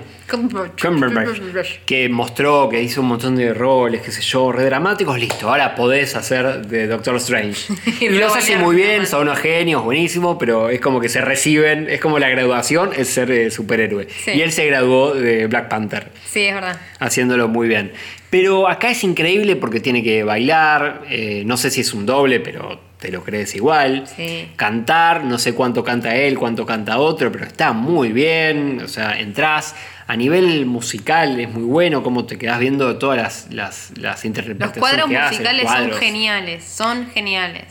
Cumberbatch, que mostró que hizo un montón de roles, qué sé yo, re dramáticos, listo, ahora podés hacer de Doctor Strange. Y y los hace muy bien, son unos genios, buenísimo, pero es como que se reciben, es como la graduación, es ser eh, superhéroe. Sí. Y él se graduó de Black Panther Sí, es verdad. haciéndolo muy bien. Pero acá es increíble porque tiene que bailar, eh, no sé si es un doble, pero te lo crees igual. Sí. Cantar, no sé cuánto canta él, cuánto canta otro, pero está muy bien. O sea, entras. A nivel musical es muy bueno, como te quedas viendo todas las, las, las Los interpretaciones cuadros que hace, musicales son cuadros. geniales, son geniales.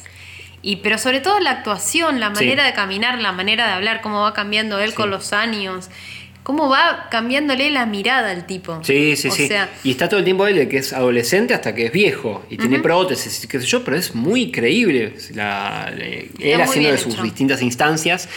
Y pero sobre todo la actuación, la manera Sí. de caminar, la manera de hablar, cómo va cambiando él Sí. con los años, cómo va cambiándole la mirada al tipo. Sí, sí, o sí. sea, y está todo el tiempo él de que es adolescente hasta que es viejo. Y tiene prótesis, qué sé yo, pero es muy creíble. La, él haciendo de sus hecho. distintas instancias.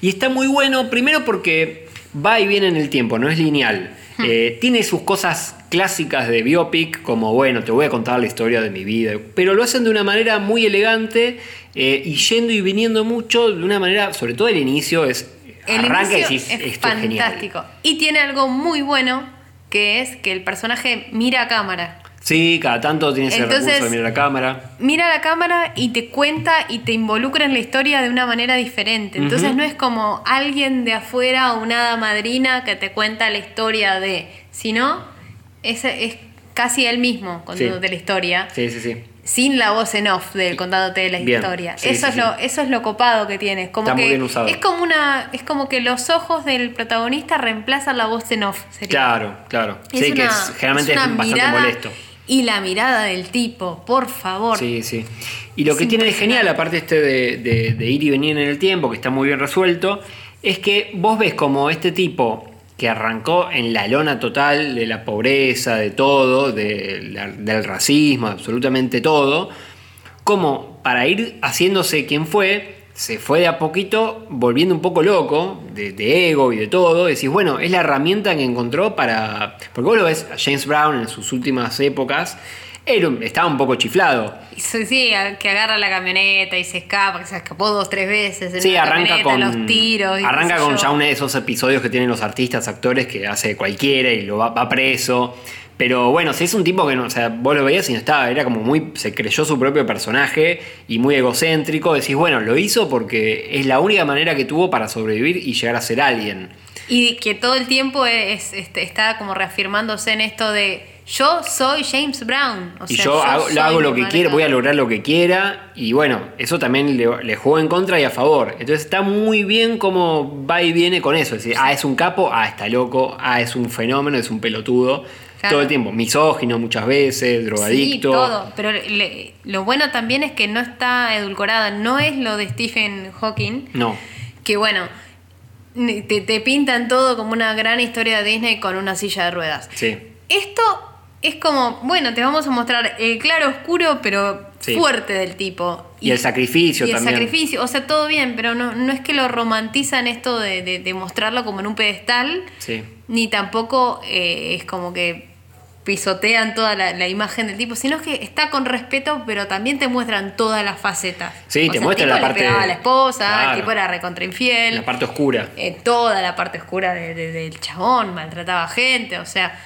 Y está muy bueno, primero porque va y viene en el tiempo, no es lineal. Eh, tiene sus cosas clásicas de biopic, como bueno, te voy a contar la historia de mi vida. Pero lo hacen de una manera muy elegante eh, y yendo y viniendo mucho, de una manera, sobre todo el inicio, es. el arranca y decís, es esto es genial. fantástico. Y tiene algo muy bueno, que es que el personaje mira a cámara. Sí, cada tanto tiene ese Entonces- recurso de mirar la cámara. mira la cámara y te cuenta y te involucra en la historia de una manera diferente. Entonces no es como alguien de afuera o una hada madrina que te cuenta la historia de, sino es, es casi él mismo contándote Sí. la historia, Sí, sí, sí. sin la voz en off de él contándote la Bien. historia. Sí, eso, sí, es Lo, eso es lo copado que tienes. Como Está muy que bien usado. Es como una. Es como que los ojos del protagonista reemplazan la voz en off. sería. Claro, claro. sí, que es, generalmente es, una bastante molesto. Y la mirada del tipo, por favor. Sí, sí. Y lo Es que tiene de genial, aparte este de, de- de ir y venir en el tiempo, que está muy bien resuelto, es que vos ves como este tipo que arrancó en la lona total de la pobreza, de todo, de la- del racismo, absolutamente todo, como para ir haciéndose quien fue, se fue de a poquito volviendo un poco loco, de, de ego y de todo. Decís, bueno, es la herramienta que encontró para. Porque vos lo ves a James Brown en sus últimas épocas, un- estaba un poco chiflado. Sí, sí, que agarra la camioneta y se escapa, que se escapó dos, tres veces. En Sí, arranca con. los tiros. y arranca con yo. ya uno de esos episodios que tienen los artistas, actores, que hace cualquiera y lo va, va preso. Pero bueno, si es un tipo que no, o sea, vos lo veías y no estaba, era como muy, se creyó su propio personaje y muy egocéntrico. Decís, bueno, lo hizo porque es la única manera que tuvo para sobrevivir y llegar a ser alguien. Y que todo el tiempo es, este, está como reafirmándose en esto de yo soy James Brown. O y sea, yo, hago, lo hago lo mi que quiera, voy a lograr lo que quiera. Y bueno, eso también le, le jugó en contra y a favor. Entonces está muy bien como va y viene con eso. Es decir, ah, es un capo, ah, está loco, ah, es un fenómeno, es un pelotudo. Claro. Todo el tiempo, misógino muchas veces, drogadicto. Sí, todo. Pero le- lo bueno también es que no está edulcorada. No es lo de Stephen Hawking. No. Que bueno, te, te pintan todo como una gran historia de Disney con una silla de ruedas. Sí. Esto es como, bueno, te vamos a mostrar el claro oscuro, pero Sí. fuerte del tipo. Y el sacrificio y el también. sacrificio, o sea, todo bien, pero no, no es que lo romantizan esto de, de- de mostrarlo como en un pedestal, Sí. ni tampoco eh, es como que pisotean toda la, la imagen del tipo, sino que está con respeto, pero también te muestran todas las facetas. Sí, O te sea, muestran el la tipo le parte- pegaba a la esposa, Claro. el tipo era recontra infiel La parte oscura. eh, toda la parte oscura de- de- del chabón, maltrataba gente, o sea,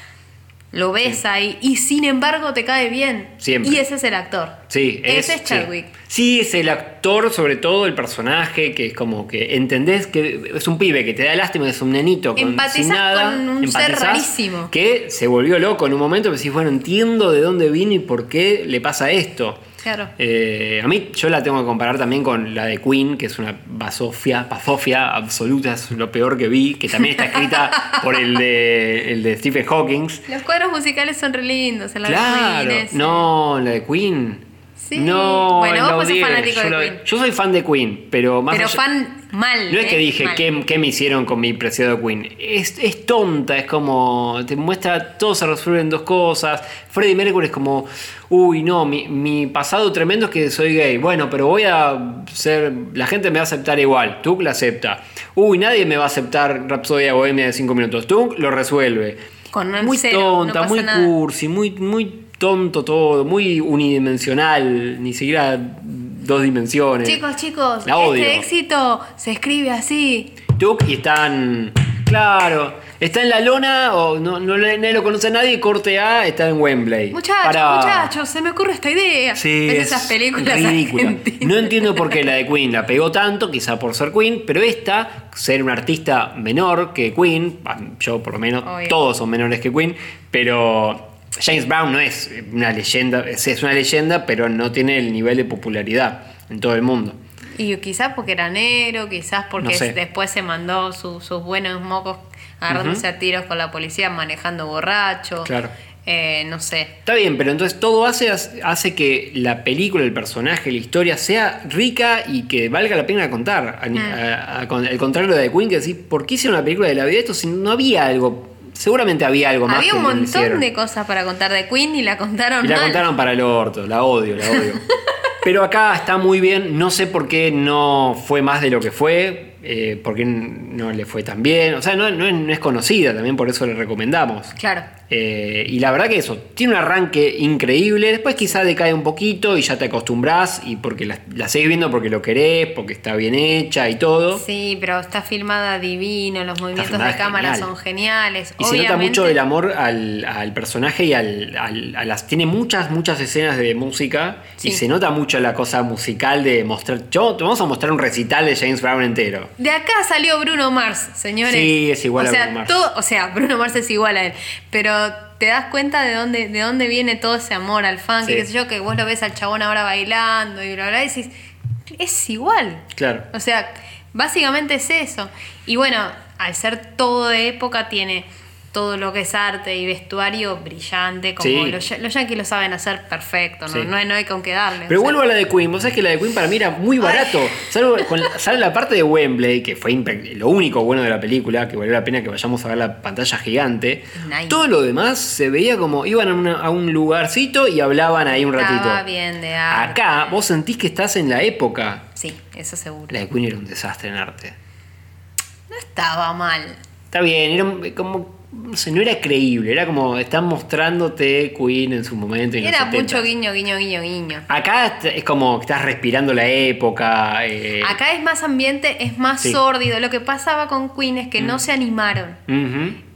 lo ves ahí y sin embargo te cae bien. Siempre. Y ese es el actor. Sí, ese es. Chadwick. Sí, es el actor, sobre todo el personaje, que es como que entendés que es un pibe que te da lástima, es un nenito con, Empatizás sin nada. con un ser rarísimo. Que se volvió loco en un momento, pero decís, bueno, entiendo de dónde vino y por qué le pasa esto. Claro. Eh, a mí, yo la tengo que comparar también con la de Queen, que es una basofia, pazofia absoluta, es lo peor que vi, que también está escrita por el de, el de Stephen Hawking. Los cuadros musicales son re lindos. en la Claro, Queen, ese. no, la de Queen. Sí. No, Bueno, vos sos fanático yo, de Queen. yo soy fan de Queen, pero más Pero allá- fan mal. No es ¿eh? que dije Mal. ¿qué, qué me hicieron con mi preciado Queen. Es, es tonta, es como. Te muestra todo se resuelve en dos cosas. Freddie Mercury es como. Uy, no, mi, mi pasado tremendo es que soy gay. Bueno, pero voy a ser. La gente me va a aceptar igual. Tú la acepta. Uy, nadie me va a aceptar Rapsodia Bohemia de 5 minutos. Tú lo resuelve. Con muy cero, tonta, muy nada. cursi, muy, muy tonto todo, muy unidimensional, ni siquiera dos dimensiones. Chicos, chicos, La odio. este éxito se escribe así. Tuk y están. Claro. Está en la lona, o no, no, nadie lo conoce a nadie, corte A, está en Wembley. Muchachos, Para- muchachos, se me ocurre esta idea. Sí, ¿Ves es esas películas ridícula. argentinas? No entiendo por qué la de Queen la pegó tanto, quizá por ser Queen, pero esta, ser un artista menor que Queen, yo por lo menos, Obvio. todos son menores que Queen, pero James Brown no es una leyenda, es una leyenda, pero no tiene el nivel de popularidad. en todo el mundo. Y quizás porque era negro, quizás porque No sé. después se mandó su- sus buenos mocos agarrándose a tiros con la policía manejando borracho. Claro. Eh, no sé. Está bien, pero entonces todo hace, hace que la película, el personaje, la historia sea rica y que valga la pena contar. A- a- a- con- al contrario de The Queen, que decís, ¿por qué hicieron una película de la vida de esto si no había algo? Seguramente había algo más Había que un montón de cosas para contar de Queen y la contaron Y la mal. contaron para el orto, la odio, la odio. Pero acá está muy bien, no sé por qué no fue más de lo que fue, eh, por qué no le fue tan bien. O sea, no, no es, no es conocida, también por eso le recomendamos. Claro. Eh, y la verdad que eso, tiene un arranque increíble, después quizá decae un poquito y ya te acostumbras y porque la, la seguís viendo porque lo querés, porque está bien hecha y todo. Sí, pero está filmada divino, los movimientos de cámara genial. son geniales. Y se nota mucho el amor al, al personaje y al, al- a las. Tiene muchas, muchas escenas de música y se nota mucho la cosa musical de mostrar. Yo te vamos a mostrar un recital de James Brown entero. De acá salió Bruno Mars, señores. Sí, es igual o a sea, Bruno Mars. todo- o sea, Bruno Mars es igual a él. Pero te das cuenta de dónde, de dónde viene todo ese amor al funk, Sí. y qué sé yo, que vos lo ves al chabón ahora bailando y bla, bla, y decís, es igual. Claro. O sea, básicamente es eso. Y bueno, al ser todo de época, tiene todo lo que es arte y vestuario brillante, como Sí. los, los yankees lo saben hacer perfecto, ¿no? Sí. No, hay, no hay con qué darle. Pero sea, vuelvo a la de Queen. Vos sabés que la de Queen para mí era muy barato. Salvo con la, salvo la parte de Wembley, que fue lo único bueno de la película, que valió la pena que vayamos a ver la pantalla gigante. Nice. Todo lo demás se veía como iban a, una- a un lugarcito y hablaban ahí un ratito. Estaba bien de arte. Acá vos sentís que estás en la época. Sí, eso seguro. La de Queen era un desastre en arte. No estaba mal. Está bien, era como. No sé, no era creíble. Era como. Están mostrándote Queen en su momento. En Era 70. mucho guiño, guiño, guiño, guiño. Acá es como que estás respirando la época. eh, Acá es más ambiente, es más Sí. sórdido. Lo que pasaba con Queen es que no se animaron.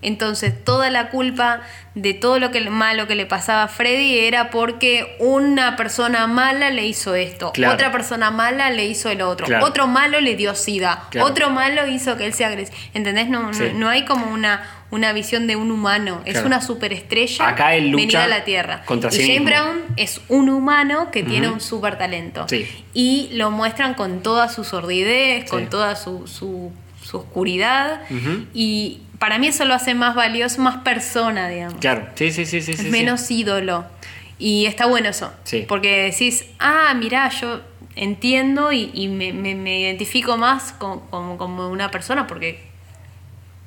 Entonces, toda la culpa de todo lo que malo que le pasaba a Freddy era porque una persona mala le hizo esto, Claro. otra persona mala le hizo el otro, Claro. otro malo le dio sida, Claro. otro malo hizo que él se agresivo. ¿Entendés? No, no- Sí. no, hay como una, una visión de un humano, es una superestrella Acá él lucha venida a la Tierra. contra y sí James. Brown es un humano que tiene un super talento. Sí. Y lo muestran con toda su sordidez, con toda su, su, su oscuridad. Y para mí eso lo hace más valioso, más persona, digamos. Claro, sí, sí, sí, sí. sí, sí. menos ídolo. Y está bueno eso. Sí. Porque decís, ah, mirá, yo entiendo y, y me, me- me identifico más con- como, como una persona porque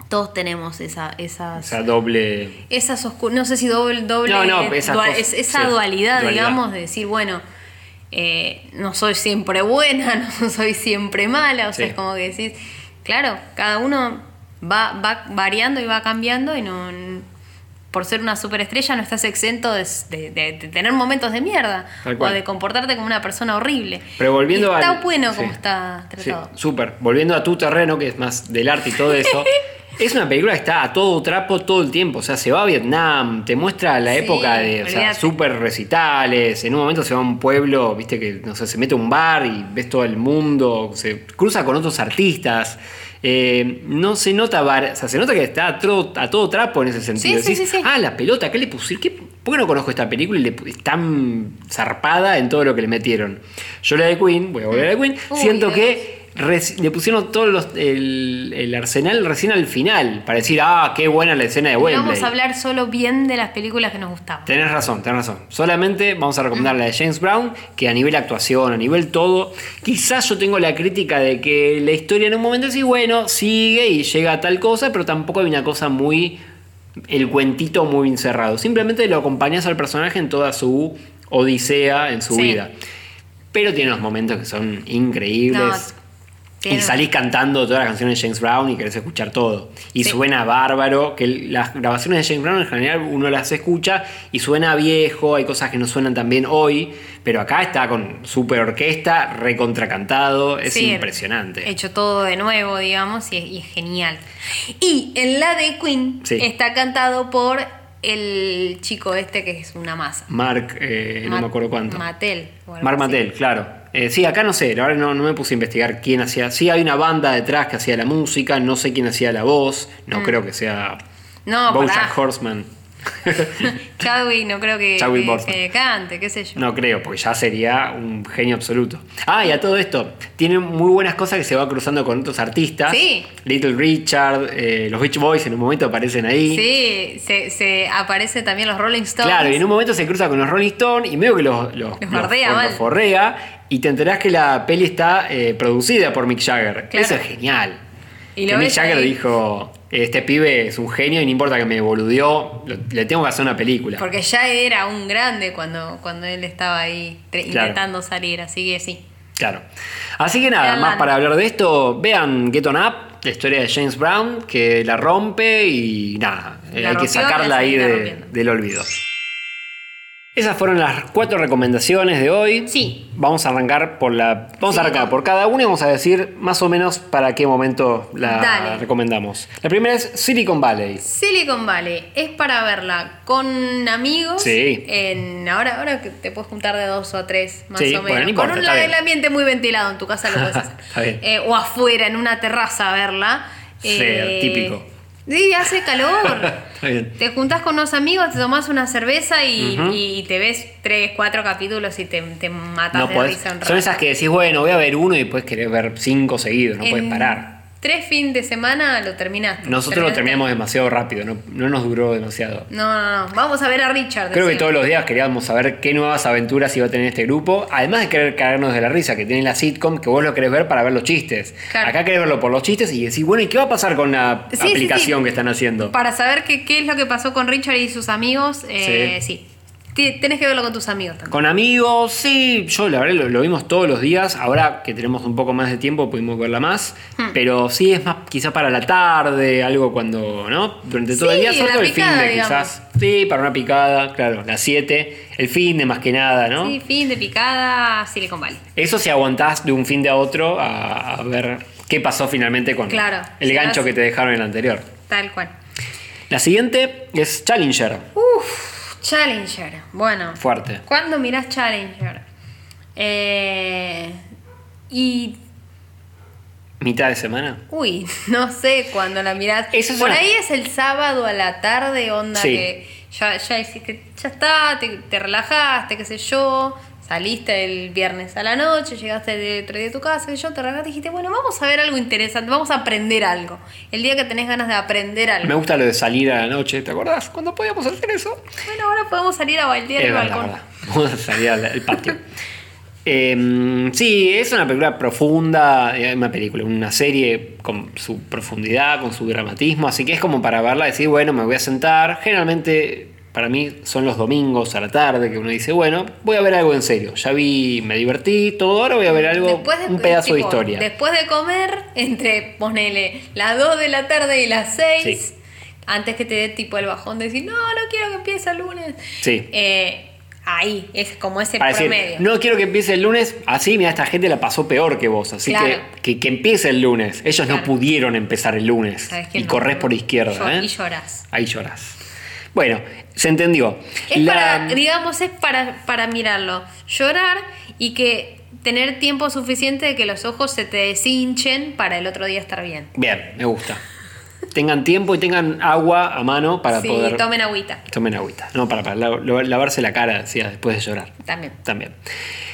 todos tenemos esa, esas... Esa doble. esas no sé si doble, doble No, no, esas dua- cosas, es- esa sí, dualidad, dualidad. digamos, de decir, bueno, eh, no soy siempre buena, no soy siempre mala, o sea, es como que decís, claro, cada uno va, va variando y va cambiando y no por ser una superestrella no estás exento de, de- de- de tener momentos de mierda o de comportarte como una persona horrible. Pero volviendo Y está al- bueno sí. como está tratado. súper. Volviendo a tu terreno, que es más del arte y todo eso. es una película que está a todo trapo todo el tiempo. O sea, se va a Vietnam, te muestra la Sí, época de o sea, súper recitales. En un momento se va a un pueblo, viste que no sé, se mete a un bar y ves todo el mundo. Se cruza con otros artistas. Eh, no se nota, var- o sea, se nota que está a todo, a todo trapo en ese sentido. Sí, sí, Decís, sí, sí. Ah, la pelota, ¿qué le pusieron? ¿Qué- ¿Por qué no conozco esta película y le, es tan zarpada en todo lo que le metieron? Yo la de Queen, voy a volver a la Queen, Uy, siento que le pusieron todo los, el, el arsenal recién al final, para decir, ah, qué buena la escena de Wembley. vamos a hablar solo bien de las películas que nos gustaban. Tenés razón, tenés razón. Solamente vamos a recomendar la de James Brown, que a nivel actuación, a nivel todo, quizás yo tengo la crítica de que la historia en un momento sí, bueno, sigue y llega a tal cosa, pero tampoco hay una cosa muy. el cuentito muy encerrado. Simplemente lo acompañas al personaje en toda su odisea en su Sí. vida. Pero tiene unos momentos que son increíbles. No, Y salís cantando todas las canciones de James Brown y querés escuchar todo. Y Sí. suena bárbaro, que las grabaciones de James Brown en general uno las escucha y suena viejo, hay cosas que no suenan tan bien hoy, pero acá está con super orquesta, recontracantado, es Sí, impresionante. Hecho todo de nuevo, digamos, y es, y es genial. Y en la de Queen Sí. está cantado por el chico este que es una masa. Mark, eh, no me acuerdo cuánto. Mattel. Mark así. Mattel, claro. Eh, sí, acá no sé, ahora no, no me puse a investigar quién hacía. Sí, hay una banda detrás que hacía la música, no sé quién hacía la voz, no creo que sea Mm. No, Bojack. Horseman. Chadwick no creo que, que cante, qué sé yo. No creo, porque ya sería un genio absoluto. Ah, y a todo esto, tiene muy buenas cosas que se va cruzando con otros artistas. Sí. Little Richard, eh, los Beach Boys en un momento aparecen ahí. Sí, se, se aparece también los Rolling Stones. Claro, y en un momento se cruza con los Rolling Stones y medio que los, los, Los bardea los- mal. los forrea y te enterás que la peli está eh, producida por Mick Jagger. Claro. Eso es genial. Y que Mick Jagger ahí. dijo, este pibe es un genio y no importa que me boludeó, le tengo que hacer una película. Porque ya era un grande cuando, cuando él estaba ahí Claro. intentando salir, así que sí. Claro. Así que nada, Vean más la- para hablar de esto, vean Get On Up, la historia de James Brown, que la rompe y nada, La hay que sacarla la ahí de- del olvido. Esas fueron las cuatro recomendaciones de hoy. Sí. Vamos a arrancar por la. Vamos a arrancar por cada una y vamos a decir más o menos para qué momento la Dale. recomendamos. La primera es Silicon Valley. Silicon Valley es para verla con amigos. Sí. En, ahora, ahora que te puedes juntar de dos o a tres, más Sí, o bueno, menos. no importa, con un el ambiente muy ventilado en tu casa lo puedes hacer. Está bien. Eh, o afuera, en una terraza verla. Sí, Eh, típico. Sí, hace calor. Está bien. Te juntás con unos amigos, te tomás una cerveza y, te ves tres, cuatro capítulos y te, te matas No de podés- risa un son esas que decís, bueno, voy a ver uno y después querés ver cinco seguidos, no puedes En parar. Tres fines de semana lo terminaste. Nosotros lo terminamos demasiado rápido, no, no nos duró demasiado. No, no, no. Vamos a ver a Richard. Creo que todos los días queríamos saber qué nuevas aventuras iba a tener este grupo. Además de querer cagarnos de la risa, que tiene la sitcom, que vos lo querés ver para ver los chistes. Claro. Acá querés verlo por los chistes y decir, bueno, ¿y qué va a pasar con la Sí, aplicación sí. que están haciendo? Para saber qué, qué es lo que pasó con Richard y sus amigos, eh, sí. Ti- Tenés que verlo con tus amigos también. Con amigos, sí, yo la verdad lo, lo vimos todos los días. Ahora que tenemos un poco más de tiempo pudimos verla más. Hmm. Pero sí, es más quizá para la tarde, algo cuando, ¿no? Durante todo el Sí, día, sobre la todo el fin de quizás. Sí, para una picada, claro, las 7. El fin de más que nada, ¿no? Sí, fin de picada, Silicon Valley. Eso si aguantás de un fin de a otro a, a ver qué pasó finalmente con Claro, el gancho que te dejaron en el anterior. Tal cual. La siguiente es Challenger. Uf, Challenger. Bueno. Fuerte. ¿Cuándo mirás Challenger? Eh, y. Mitad de semana. Uy, no sé cuándo la mirás. Eso Por una- ahí es el sábado a la tarde, onda Sí. que ya, ya ya está, te, te relajaste, qué sé yo. Saliste el viernes a la noche, llegaste el otro día a tu casa, sé yo, te relajaste y dijiste, bueno, vamos a ver algo interesante, vamos a aprender algo. El día que tenés ganas de aprender algo. Me gusta lo de salir a la noche, ¿te acordás? ¿Cuándo podíamos hacer eso? Bueno, ahora podemos salir a bailar el balcón. verdad. Vamos a salir al, al patio. Eh, sí, es una película profunda, eh, una película, una serie con su profundidad, con su dramatismo, así que es como para verla y decir, bueno, me voy a sentar. Generalmente para mí son los domingos a la tarde que uno dice, bueno, voy a ver algo en serio. Ya vi, me divertí, todo, ahora voy a ver algo, de- un pedazo de historia. Después de comer, entre, ponele, las 2 de la tarde y las 6, Sí. antes que te dé tipo el bajón de decir, no, no quiero que empiece el lunes. Sí. Eh, ahí, es como ese Para decir, promedio. no quiero que empiece el lunes, así, mira, esta gente la pasó peor que vos, así Claro. que, que que empiece el lunes. Ellos no pudieron empezar el lunes y No, corres por izquierda. Llo- ¿eh? Y lloras. Ahí lloras. Bueno, se entendió. Es La- para, digamos, es para, para mirarlo, llorar y que tener tiempo suficiente de que los ojos se te deshinchen para el otro día estar bien. Bien, me gusta. Tengan tiempo y tengan agua a mano para sí, poder. tomen agüita. Tomen agüita. No, para, para la- la- lavarse la cara, decía, después de llorar. También. También.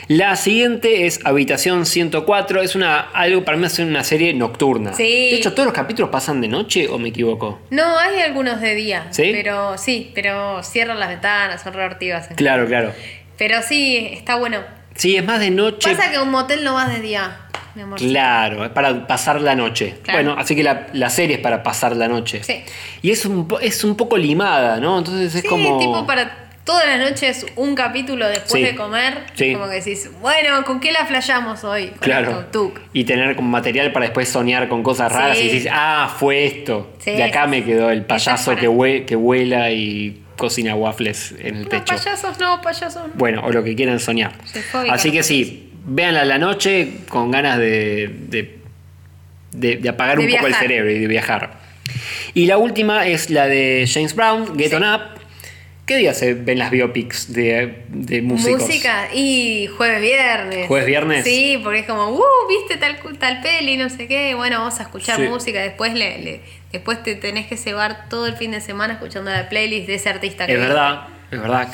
La siguiente es Habitación 104. Es una algo para mí es una serie nocturna. Sí. De hecho, todos los capítulos pasan de noche o me equivoco. No, hay algunos de día. ¿Sí? Pero sí, pero cierran las ventanas, son reactivas. Claro, claro. Pero sí, está bueno. Sí, es más de noche. Pasa que un motel no vas de día, mi amor. Claro, es para pasar la noche. Claro. Bueno, así que la, la serie es para pasar la noche. Sí. Y es un, es un poco limada, ¿no? Entonces es Sí, como. tipo para todas las noches un capítulo después Sí. de comer. Sí. Como que decís, bueno, ¿con qué la flayamos hoy? Con Claro. esto. Y tener como material para después soñar con cosas raras Sí. y decís, ah, fue esto. Sí, de acá me quedó el payaso que, hue- que vuela y cocina waffles en el No, techo. payasos no, payasos no. Bueno, o lo que quieran soñar. Así que sí, véanla a la noche con ganas de, de, de- de apagar De un poco el cerebro y de viajar. Y la última es la de James Brown, Get Sí. On Up, ¿Qué día se ven las biopics de, de músicos? Música y jueves viernes. ¿Jueves viernes? Sí, porque es como, uh, viste tal, tal peli, no sé qué. Bueno, vamos a escuchar Sí. música. Después le, le- después te tenés que cebar todo el fin de semana escuchando la playlist de ese artista que Es verdad, es verdad.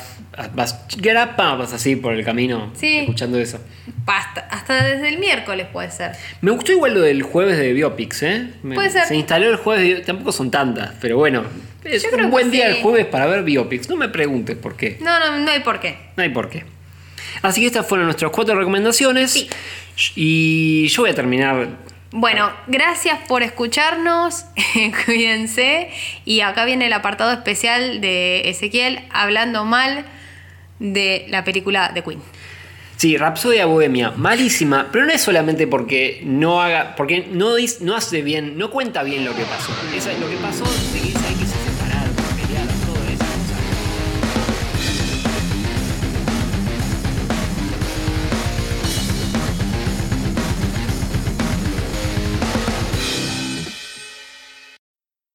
Vas, get up, vas así por el camino Sí. escuchando eso. Hasta, hasta desde el miércoles puede ser. Me gustó igual lo del jueves de biopics, ¿eh? Me- Puede ser. Se instaló el jueves, de- tampoco son tantas, pero bueno. Es Yo un buen día sí. el jueves para ver biopics. No me preguntes por qué. No, no, no hay por qué. No hay por qué. Así que estas fueron nuestras cuatro recomendaciones. Sí. Y yo voy a terminar. Bueno, gracias por escucharnos, cuídense. Y acá viene el apartado especial de Ezequiel hablando mal de la película de Queen. Sí, Rapsodia Bohemia, malísima, pero no es solamente porque no haga, porque no, no hace bien, no cuenta bien lo que pasó. Lo que pasó, de que dice